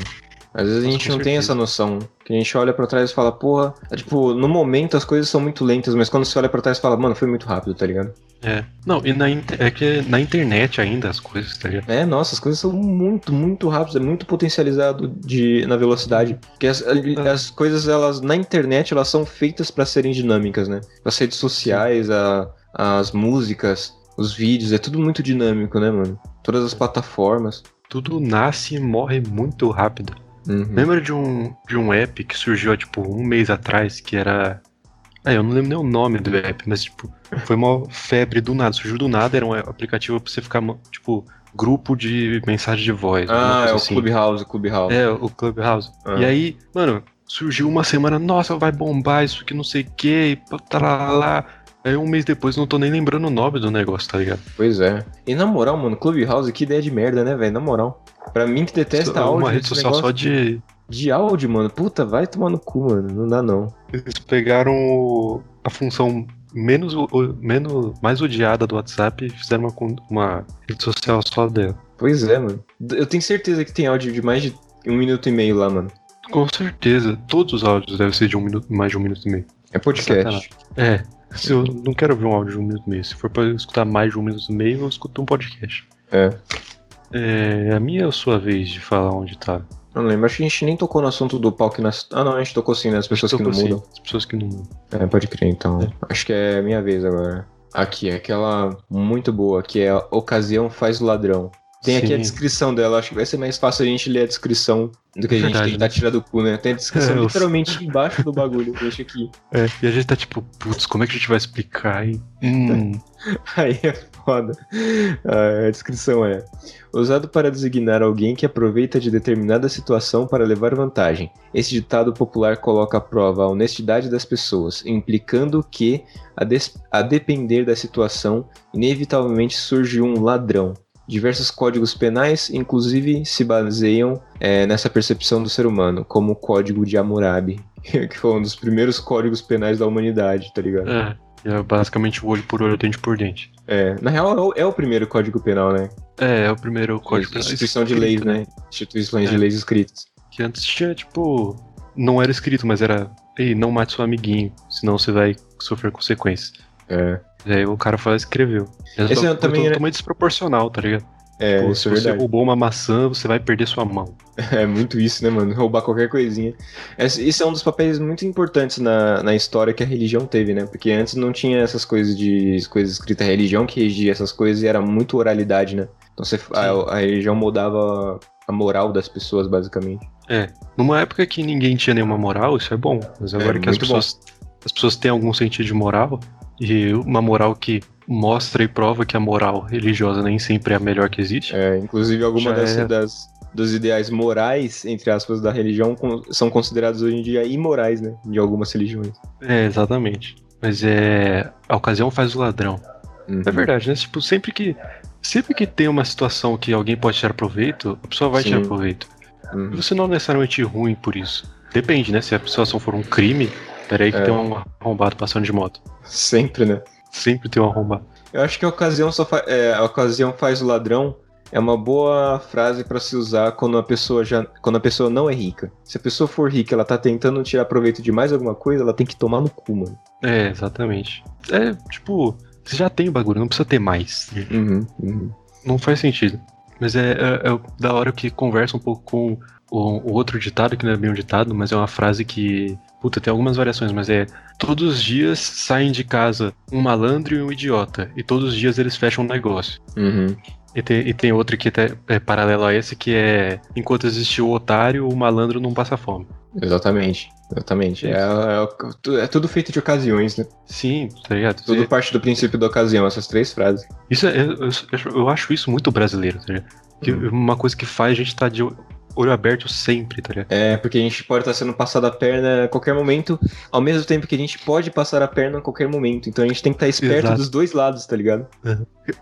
[SPEAKER 2] Às vezes a gente não tem
[SPEAKER 1] certeza.
[SPEAKER 2] essa noção. Que a gente olha pra trás e fala, porra. É, tipo, no momento as coisas são muito lentas, mas quando você olha pra trás e fala, mano, foi muito rápido, tá ligado?
[SPEAKER 1] É. Não, e na inter- é que na internet ainda as coisas, tá ligado?
[SPEAKER 2] É, nossa, as coisas são muito, muito rápidas, é muito potencializado de, na velocidade. Porque as, as coisas, elas, na internet, elas são feitas pra serem dinâmicas, né? As redes sociais, a, as músicas, os vídeos, é tudo muito dinâmico, né, mano? Todas as plataformas.
[SPEAKER 1] Tudo nasce e morre muito rápido.
[SPEAKER 2] Uhum.
[SPEAKER 1] Lembra de um, de um app que surgiu há, tipo, um mês atrás, que era. Ah, eu não lembro nem o nome do app, mas, tipo, foi uma febre do nada. Surgiu do nada, era um aplicativo pra você ficar, tipo, grupo de mensagem de voz.
[SPEAKER 2] Ah, é o
[SPEAKER 1] assim.
[SPEAKER 2] Clubhouse, o Clubhouse.
[SPEAKER 1] É, o Clubhouse.
[SPEAKER 2] Ah.
[SPEAKER 1] E aí, mano, surgiu uma semana, nossa, vai bombar isso que não sei o que, tá lá, lá. Aí um mês depois não tô nem lembrando o nome do negócio, tá ligado?
[SPEAKER 2] Pois é. E na moral, mano, Clubhouse, que ideia de merda, né, velho? Na moral. Pra mim que detesta áudio.
[SPEAKER 1] uma rede social só de.
[SPEAKER 2] de áudio, mano. Puta, vai tomar no cu, mano. Não dá não.
[SPEAKER 1] Eles pegaram a função menos, menos mais odiada do WhatsApp e fizeram uma, uma rede social só dela.
[SPEAKER 2] Pois é, mano. Eu tenho certeza que tem áudio de mais de um minuto e meio lá, mano.
[SPEAKER 1] Com certeza, todos os áudios devem ser de um minuto, mais de um minuto e meio.
[SPEAKER 2] É podcast.
[SPEAKER 1] É, se eu não quero ouvir um áudio de um minuto e meio. Se for pra escutar mais de um minuto e meio, eu escuto um podcast.
[SPEAKER 2] É.
[SPEAKER 1] É a minha ou a sua vez de falar onde tá?
[SPEAKER 2] Eu não lembro, acho que a gente nem tocou no assunto do pau que nas. Ah, não, a gente tocou sim, né? As pessoas que não
[SPEAKER 1] sim,
[SPEAKER 2] mudam.
[SPEAKER 1] As pessoas que não mudam.
[SPEAKER 2] É, pode crer, então. Acho que é minha vez agora. Aqui, aquela muito boa, que é a Ocasião Faz o Ladrão. Tem aqui a
[SPEAKER 1] Sim.
[SPEAKER 2] descrição dela, acho que vai ser mais fácil a gente ler a descrição do que a gente
[SPEAKER 1] Verdade,
[SPEAKER 2] tentar
[SPEAKER 1] né?
[SPEAKER 2] tirar do cu, né? Tem a descrição *laughs*
[SPEAKER 1] É, eu-
[SPEAKER 2] literalmente embaixo do bagulho, deixa aqui.
[SPEAKER 1] É, e a gente tá tipo, putz, como é que a gente vai explicar, hein? Hum, *laughs*
[SPEAKER 2] Aí é foda. Ah, A descrição é: usado para designar alguém que aproveita de determinada situação para levar vantagem. Esse ditado popular coloca à prova a honestidade das pessoas, implicando que, a, a depender da situação, inevitavelmente surge um ladrão. Diversos códigos penais, inclusive, se baseiam eh, nessa percepção do ser humano, como o Código de Hammurabi, *laughs* que foi um dos primeiros códigos penais da humanidade, tá ligado?
[SPEAKER 1] é, é basicamente o olho por olho, dente por dente.
[SPEAKER 2] É, na real é o, é o primeiro código penal, né?
[SPEAKER 1] É, é o primeiro código penal
[SPEAKER 2] Instituição de leis, né? Instituições de
[SPEAKER 1] É.
[SPEAKER 2] leis escritas.
[SPEAKER 1] Que antes tinha, tipo, não era escrito, mas era, ei, não mate seu amiguinho, senão você vai sofrer consequências.
[SPEAKER 2] É,
[SPEAKER 1] E aí o cara foi lá e escreveu.
[SPEAKER 2] Esse é
[SPEAKER 1] é
[SPEAKER 2] também era-
[SPEAKER 1] totalmente desproporcional, tá ligado?
[SPEAKER 2] é isso
[SPEAKER 1] se
[SPEAKER 2] é
[SPEAKER 1] você roubou uma maçã, você vai perder sua mão. *laughs*
[SPEAKER 2] É muito isso, né, mano? Roubar qualquer coisinha. Esse, é um dos papéis muito importantes na, na história que a religião teve, né? Porque antes não tinha essas coisas de coisas escritas, religião que regia essas coisas e era muito oralidade, né? Então você, a, a religião moldava a moral das pessoas, basicamente.
[SPEAKER 1] Numa época que ninguém tinha nenhuma moral, isso é bom. Mas agora que as
[SPEAKER 2] bom.
[SPEAKER 1] pessoas, as pessoas têm algum sentido de moral, e uma moral que mostra e prova que a moral religiosa nem sempre é a melhor que existe.
[SPEAKER 2] É, inclusive, das,
[SPEAKER 1] é.
[SPEAKER 2] das- dos ideais morais, entre aspas, da religião são considerados hoje em dia imorais, né? De algumas religiões.
[SPEAKER 1] É, exatamente. Mas é. A ocasião faz o ladrão.
[SPEAKER 2] Uhum.
[SPEAKER 1] É verdade, né? Tipo, sempre que. Sempre que tem uma situação que alguém pode tirar proveito, a pessoa vai
[SPEAKER 2] Sim.
[SPEAKER 1] tirar proveito.
[SPEAKER 2] Uhum.
[SPEAKER 1] Você não é necessariamente ruim por isso. Depende, né? Se a situação for um crime, peraí que
[SPEAKER 2] É.
[SPEAKER 1] tem um arrombado passando de moto.
[SPEAKER 2] Sempre, né?
[SPEAKER 1] Sempre tem um arrombado.
[SPEAKER 2] Eu acho que a ocasião só fa- é, a ocasião faz o ladrão é uma boa frase pra se usar quando a pessoa já quando a pessoa não é rica. Se a pessoa for rica, ela tá tentando tirar proveito de mais alguma coisa, ela tem que tomar no cu, mano.
[SPEAKER 1] É, exatamente. É, tipo, você já tem o bagulho, não precisa ter mais.
[SPEAKER 2] Uhum, uhum.
[SPEAKER 1] Não faz sentido. Mas é, é- é da hora que conversa um pouco com o, o outro ditado, que não é bem um ditado, mas é uma frase que. Puta, tem algumas variações, mas é. Todos os dias saem de casa um malandro e um idiota. E todos os dias eles fecham um negócio.
[SPEAKER 2] Uhum.
[SPEAKER 1] E tem, e tem outra que até é paralelo a esse, que é. Enquanto existe o otário, o malandro não passa fome.
[SPEAKER 2] Exatamente. Exatamente. É, é- é tudo feito de ocasiões, né?
[SPEAKER 1] Sim, tá ligado?
[SPEAKER 2] Tudo
[SPEAKER 1] Você-
[SPEAKER 2] parte do princípio da ocasião, essas três frases.
[SPEAKER 1] Isso é, eu, eu- eu acho isso muito brasileiro, tá ligado?
[SPEAKER 2] Uhum.
[SPEAKER 1] Uma coisa que faz a gente estar de olho aberto sempre, tá ligado?
[SPEAKER 2] É, porque a gente pode estar sendo passado a perna a qualquer momento, ao mesmo tempo que a gente pode passar a perna a qualquer momento. Então a gente tem que estar esperto
[SPEAKER 1] Exato.
[SPEAKER 2] dos dois lados, tá ligado?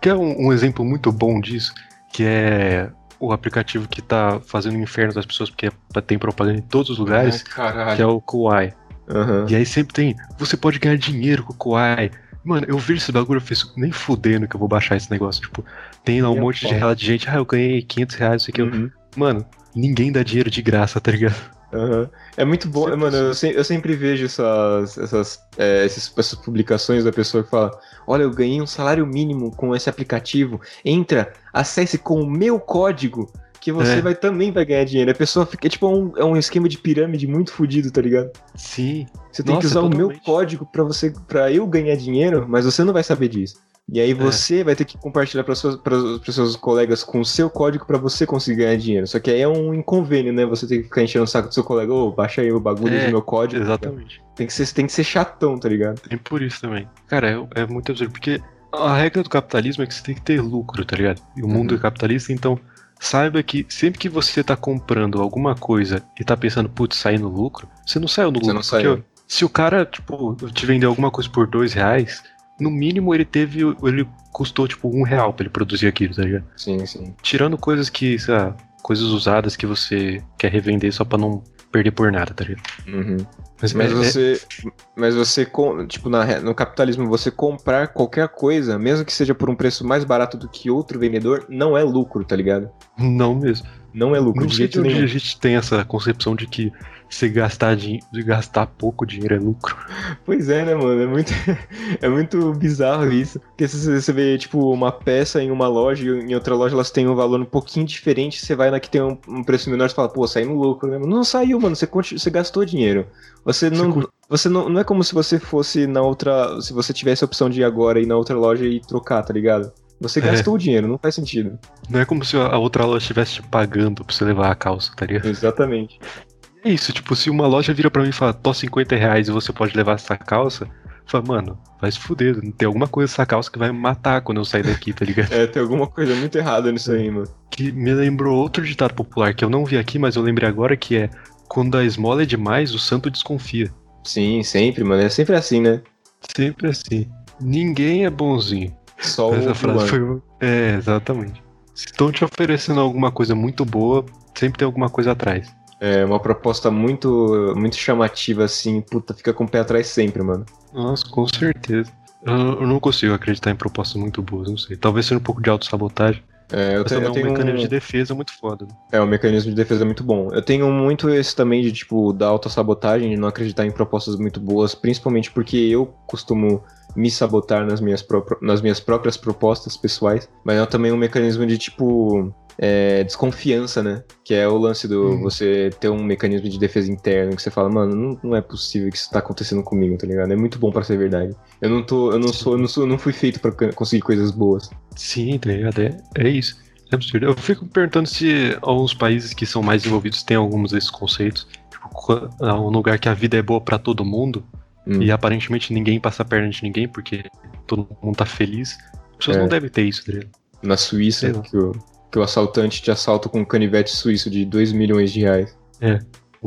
[SPEAKER 1] Quer um, um exemplo muito bom disso? Que é o aplicativo que tá fazendo o inferno das pessoas, porque é- tem propaganda em todos os lugares, que
[SPEAKER 2] caralho.
[SPEAKER 1] é o Kuai.
[SPEAKER 2] Aham.
[SPEAKER 1] E aí sempre tem, você pode ganhar dinheiro com o Kuai. Mano, eu vejo esse bagulho, eu fiz nem fudendo que eu vou baixar esse negócio. Tipo, tem lá um monte de relato de gente, ah, eu ganhei 500 reais, isso aqui.
[SPEAKER 2] Uhum.
[SPEAKER 1] Mano, ninguém dá dinheiro de graça, tá ligado?
[SPEAKER 2] Aham. É muito bom,
[SPEAKER 1] Sempre
[SPEAKER 2] mano. Eu, se- eu sempre vejo essas, essas, é, esses- essas publicações da pessoa que fala: Olha, eu ganhei um salário mínimo com esse aplicativo. Entra, acesse com o meu código. Que você
[SPEAKER 1] É.
[SPEAKER 2] vai também vai ganhar dinheiro. A pessoa fica. É tipo um, é um esquema de pirâmide muito fodido, tá ligado?
[SPEAKER 1] Sim.
[SPEAKER 2] Você tem que
[SPEAKER 1] Nossa,
[SPEAKER 2] usar o meu
[SPEAKER 1] totalmente.
[SPEAKER 2] código pra você para eu ganhar dinheiro, mas você não vai saber disso. E
[SPEAKER 1] É.
[SPEAKER 2] aí você vai ter que compartilhar para pros seus colegas com o seu código pra você conseguir ganhar dinheiro. Só que aí é um inconvênio, né? Você tem que ficar enchendo o saco do seu colega, ô, baixa aí o bagulho
[SPEAKER 1] É,
[SPEAKER 2] do meu código.
[SPEAKER 1] Exatamente.
[SPEAKER 2] Tem que ser, tem que ser chatão, tá ligado?
[SPEAKER 1] Tem por isso também. Cara, é, é muito absurdo, porque a regra do capitalismo é que você tem que ter lucro, tá ligado? E o mundo
[SPEAKER 2] Uhum.
[SPEAKER 1] é capitalista, então saiba que sempre que você tá comprando alguma coisa e tá pensando, putz, sair no lucro, você não saiu no
[SPEAKER 2] Você
[SPEAKER 1] lucro.
[SPEAKER 2] não
[SPEAKER 1] porque
[SPEAKER 2] saiu.
[SPEAKER 1] se o cara, tipo, te vender alguma coisa por dois reais, no mínimo ele teve. Ele custou, tipo, um real pra ele produzir aquilo, tá ligado?
[SPEAKER 2] Sim, sim.
[SPEAKER 1] Tirando coisas que, sei lá, coisas usadas que você quer revender só pra não perder por nada, tá ligado?
[SPEAKER 2] Uhum.
[SPEAKER 1] Mas,
[SPEAKER 2] Mas
[SPEAKER 1] é- é-
[SPEAKER 2] você, mas você, tipo, na no capitalismo, você comprar qualquer coisa, mesmo que seja por um preço mais barato do que outro vendedor, não é lucro, tá ligado?
[SPEAKER 1] não mesmo.
[SPEAKER 2] Não é lucro
[SPEAKER 1] Não sei de onde
[SPEAKER 2] nenhum.
[SPEAKER 1] a gente tem essa concepção de que se gastar, din- de gastar pouco dinheiro é lucro.
[SPEAKER 2] Pois é, né, mano? É muito, *laughs* é muito bizarro isso. Porque se você- vê, tipo, uma peça em uma loja e em outra loja elas têm um valor um pouquinho diferente, você vai na que tem um, um preço menor e fala, pô, saí no lucro, né? Não saiu, mano. Você, você gastou dinheiro. Você não.
[SPEAKER 1] Você
[SPEAKER 2] Você não, não é como se você fosse na outra. Se você tivesse a opção de ir agora ir na outra loja e trocar, tá ligado? Você
[SPEAKER 1] É.
[SPEAKER 2] gastou o dinheiro, não faz sentido.
[SPEAKER 1] Não é como se a outra loja estivesse te pagando pra você levar a calça, tá ligado?
[SPEAKER 2] Exatamente.
[SPEAKER 1] É isso, tipo, se uma loja vira pra mim e fala, tô 50 reais e você pode levar essa calça, fala, mano, vai se fuder, tem alguma coisa nessa calça que vai me matar quando eu sair daqui, tá ligado? *laughs*
[SPEAKER 2] É, tem alguma coisa muito errada nisso aí, mano.
[SPEAKER 1] Que me lembrou outro ditado popular que eu não vi aqui, mas eu lembrei agora, que é quando a esmola é demais, o santo desconfia.
[SPEAKER 2] Sim, sempre, mano. É sempre assim, né?
[SPEAKER 1] Sempre assim. Ninguém é bonzinho.
[SPEAKER 2] Só o
[SPEAKER 1] Essa frase foi. É, exatamente. Se estão te oferecendo alguma coisa muito boa, sempre tem alguma coisa atrás.
[SPEAKER 2] É uma proposta muito, muito chamativa, assim. Puta, fica com o pé atrás sempre, mano.
[SPEAKER 1] Nossa, com certeza. Eu, eu não consigo acreditar em propostas muito boas, não sei. Talvez seja um pouco de autossabotagem.
[SPEAKER 2] É, eu,
[SPEAKER 1] Mas
[SPEAKER 2] te-
[SPEAKER 1] também
[SPEAKER 2] eu
[SPEAKER 1] é um
[SPEAKER 2] tenho
[SPEAKER 1] mecanismo
[SPEAKER 2] um...
[SPEAKER 1] de defesa muito foda. né?
[SPEAKER 2] É, o mecanismo de defesa é muito bom. Eu tenho muito esse também de, tipo, da autossabotagem, de não acreditar em propostas muito boas, principalmente porque eu costumo me sabotar nas minhas, nas minhas próprias propostas pessoais. Mas é também um mecanismo de, tipo, é, desconfiança, né? Que é o lance do
[SPEAKER 1] Hum.
[SPEAKER 2] você ter um mecanismo de defesa interno que você fala, mano, não, não é possível que isso tá acontecendo comigo, tá ligado? É muito bom pra ser verdade. Eu não tô, eu não sou, eu não sou, eu não fui feito pra conseguir coisas boas.
[SPEAKER 1] Sim, tá ligado? É, é isso. É absurdo. Eu fico perguntando se alguns países que são mais envolvidos têm alguns desses conceitos. Tipo, ah, um lugar que a vida é boa pra todo mundo
[SPEAKER 2] Hum.
[SPEAKER 1] e aparentemente ninguém passa a perna de ninguém porque todo mundo tá feliz. As pessoas
[SPEAKER 2] É.
[SPEAKER 1] não devem ter isso, tá ligado?
[SPEAKER 2] na Suíça, que o, o assaltante te assalta com um canivete suíço de 2 milhões de reais.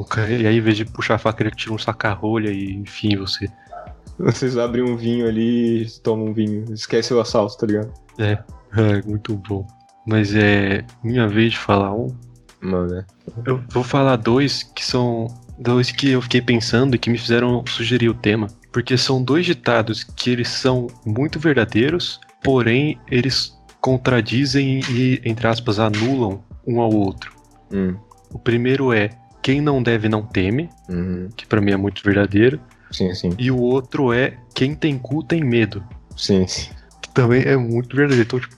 [SPEAKER 1] Cara- E aí, em vez de puxar a faca, ele tira um saca-rolha e enfim, você.
[SPEAKER 2] Vocês abrem um vinho ali e tomam um vinho. Esquece o assalto, tá ligado?
[SPEAKER 1] É, *laughs* é muito bom. Mas é minha vez de falar um.
[SPEAKER 2] Mano, é.
[SPEAKER 1] Eu vou falar dois que são dois que eu fiquei pensando e que me fizeram sugerir o tema, porque são dois ditados que eles são muito verdadeiros, porém eles contradizem e entre aspas anulam um ao outro.
[SPEAKER 2] Hum.
[SPEAKER 1] O primeiro é quem não deve não teme,
[SPEAKER 2] Uhum.
[SPEAKER 1] que pra mim é muito verdadeiro,
[SPEAKER 2] Sim, sim.
[SPEAKER 1] e o outro é quem tem cu tem medo,
[SPEAKER 2] Sim, sim.
[SPEAKER 1] que também é muito verdadeiro. Então, tipo,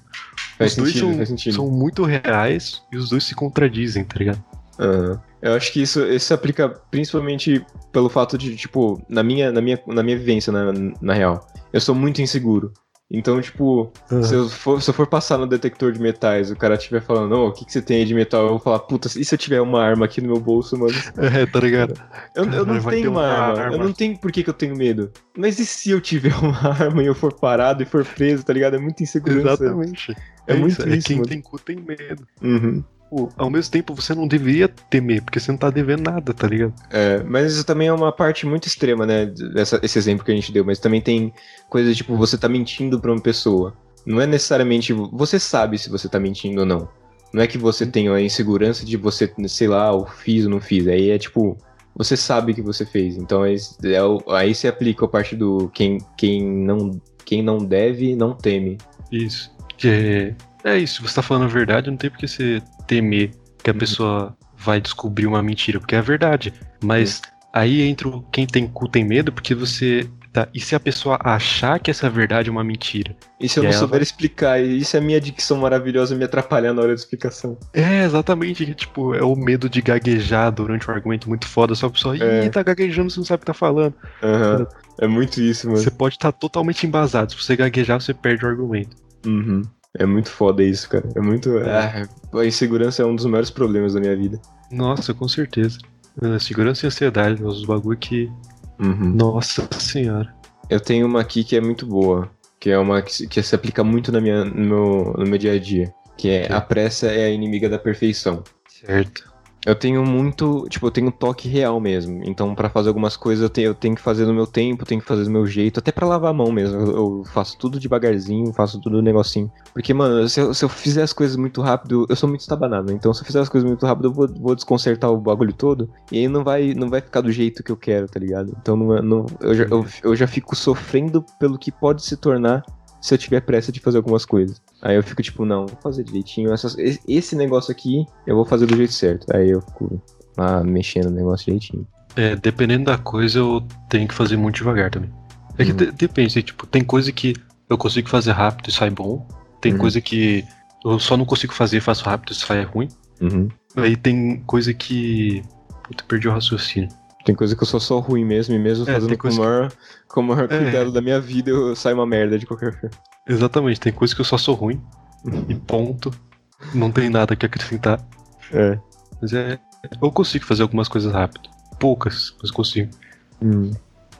[SPEAKER 2] Faz
[SPEAKER 1] os dois
[SPEAKER 2] sentido,
[SPEAKER 1] são,
[SPEAKER 2] faz sentido.
[SPEAKER 1] são muito reais e os dois se contradizem, tá ligado?
[SPEAKER 2] Aham. Eu acho que isso, isso se aplica principalmente pelo fato de, tipo, na minha, na minha, na minha vivência, na, na real. Eu sou muito inseguro. Então, tipo, se eu, for, se eu for passar no detector de metais o cara estiver falando, ô, o que, que você tem aí de metal? Eu vou falar, puta, e se eu tiver uma arma aqui no meu bolso, mano? *laughs*
[SPEAKER 1] É, tá ligado?
[SPEAKER 2] Eu, eu não
[SPEAKER 1] vai
[SPEAKER 2] tenho uma
[SPEAKER 1] uma
[SPEAKER 2] arma.
[SPEAKER 1] arma.
[SPEAKER 2] Eu não tenho por que, que eu tenho medo. Mas e se eu tiver *laughs* uma arma e eu for parado e for preso, tá ligado? É muita insegurança.
[SPEAKER 1] Exatamente.
[SPEAKER 2] É muito
[SPEAKER 1] isso, é
[SPEAKER 2] isso,
[SPEAKER 1] quem
[SPEAKER 2] mano.
[SPEAKER 1] tem cu tem medo.
[SPEAKER 2] Uhum.
[SPEAKER 1] Pô, ao mesmo tempo, você não deveria temer, porque você não tá devendo nada, tá ligado?
[SPEAKER 2] É, mas isso também é uma parte muito extrema, né? Dessa, esse exemplo que a gente deu. Mas também tem coisas tipo, você tá mentindo pra uma pessoa. Não é necessariamente. Você sabe se você tá mentindo ou não. Não é que você tem a insegurança de você, sei lá, eu fiz ou não fiz. Aí é tipo, você sabe que você fez. Então é, é o- aí se aplica a parte do quem, quem, não, quem não deve, não teme.
[SPEAKER 1] Isso. Que é, isso, você tá falando a verdade, não tem por que você temer que a
[SPEAKER 2] Uhum.
[SPEAKER 1] pessoa vai descobrir uma mentira, porque é a verdade. Mas aí entra o quem tem cu tem medo, porque você. Tá, e se a pessoa achar que essa verdade é uma mentira?
[SPEAKER 2] E se eu não souber
[SPEAKER 1] vai-
[SPEAKER 2] explicar? E isso é a minha dicção maravilhosa me atrapalhar na hora da explicação.
[SPEAKER 1] É, exatamente, que, tipo, é o medo de gaguejar durante um argumento muito foda, só a pessoa, ih,
[SPEAKER 2] É.
[SPEAKER 1] tá gaguejando, você não sabe o que tá falando.
[SPEAKER 2] Aham. É muito isso, mano.
[SPEAKER 1] Você pode estar totalmente embasado, se você gaguejar, você perde o argumento.
[SPEAKER 2] Uhum. É muito foda isso, cara. É muito. Ah, a insegurança é um dos maiores problemas da minha vida.
[SPEAKER 1] Nossa, com certeza. Segurança e ansiedade, os bagulho que.
[SPEAKER 2] Uhum.
[SPEAKER 1] Nossa senhora.
[SPEAKER 2] Eu tenho uma aqui que é muito boa. Que é uma que se, que se aplica muito na minha, no, meu, no meu dia a dia. Que é a pressa é a inimiga da perfeição.
[SPEAKER 1] Certo.
[SPEAKER 2] Eu tenho muito, tipo, eu tenho toque real mesmo. Então, pra fazer algumas coisas, eu tenho, eu tenho que fazer no meu tempo, tenho que fazer do meu jeito, até pra lavar a mão mesmo. Eu, eu faço tudo devagarzinho, faço tudo negocinho. Porque, mano, se eu, se eu fizer as coisas muito rápido, eu sou muito estabanado. Então, se eu fizer as coisas muito rápido, eu vou, vou desconcertar o bagulho todo. E aí não vai, não vai ficar do jeito que eu quero, tá ligado? Então, não, é- não, eu, já, eu, eu já fico sofrendo pelo que pode se tornar se eu tiver pressa de fazer algumas coisas. Aí eu fico tipo, não, vou fazer direitinho. Essas, esse- negócio aqui eu vou fazer do jeito certo. Aí eu fico lá mexendo no negócio direitinho.
[SPEAKER 1] É, dependendo da coisa, eu tenho que fazer muito devagar também. É que
[SPEAKER 2] Uhum.
[SPEAKER 1] de- depende, tipo, tem coisa que eu consigo fazer rápido e sai bom. Tem
[SPEAKER 2] Uhum.
[SPEAKER 1] coisa que eu só não consigo fazer, faço rápido e sai ruim.
[SPEAKER 2] Uhum.
[SPEAKER 1] Aí tem coisa que. Puta, perdi o raciocínio.
[SPEAKER 2] Tem coisa que eu sou só ruim mesmo, e mesmo
[SPEAKER 1] É,
[SPEAKER 2] fazendo com o
[SPEAKER 1] coisa que-
[SPEAKER 2] maior, com o maior
[SPEAKER 1] É.
[SPEAKER 2] cuidado da minha vida, eu saio uma merda de qualquer forma.
[SPEAKER 1] Exatamente, tem coisa que eu só sou ruim. *laughs* e ponto. Não tem nada que acrescentar.
[SPEAKER 2] É.
[SPEAKER 1] Mas é. Eu consigo fazer algumas coisas rápido. Poucas, mas consigo.
[SPEAKER 2] Hum.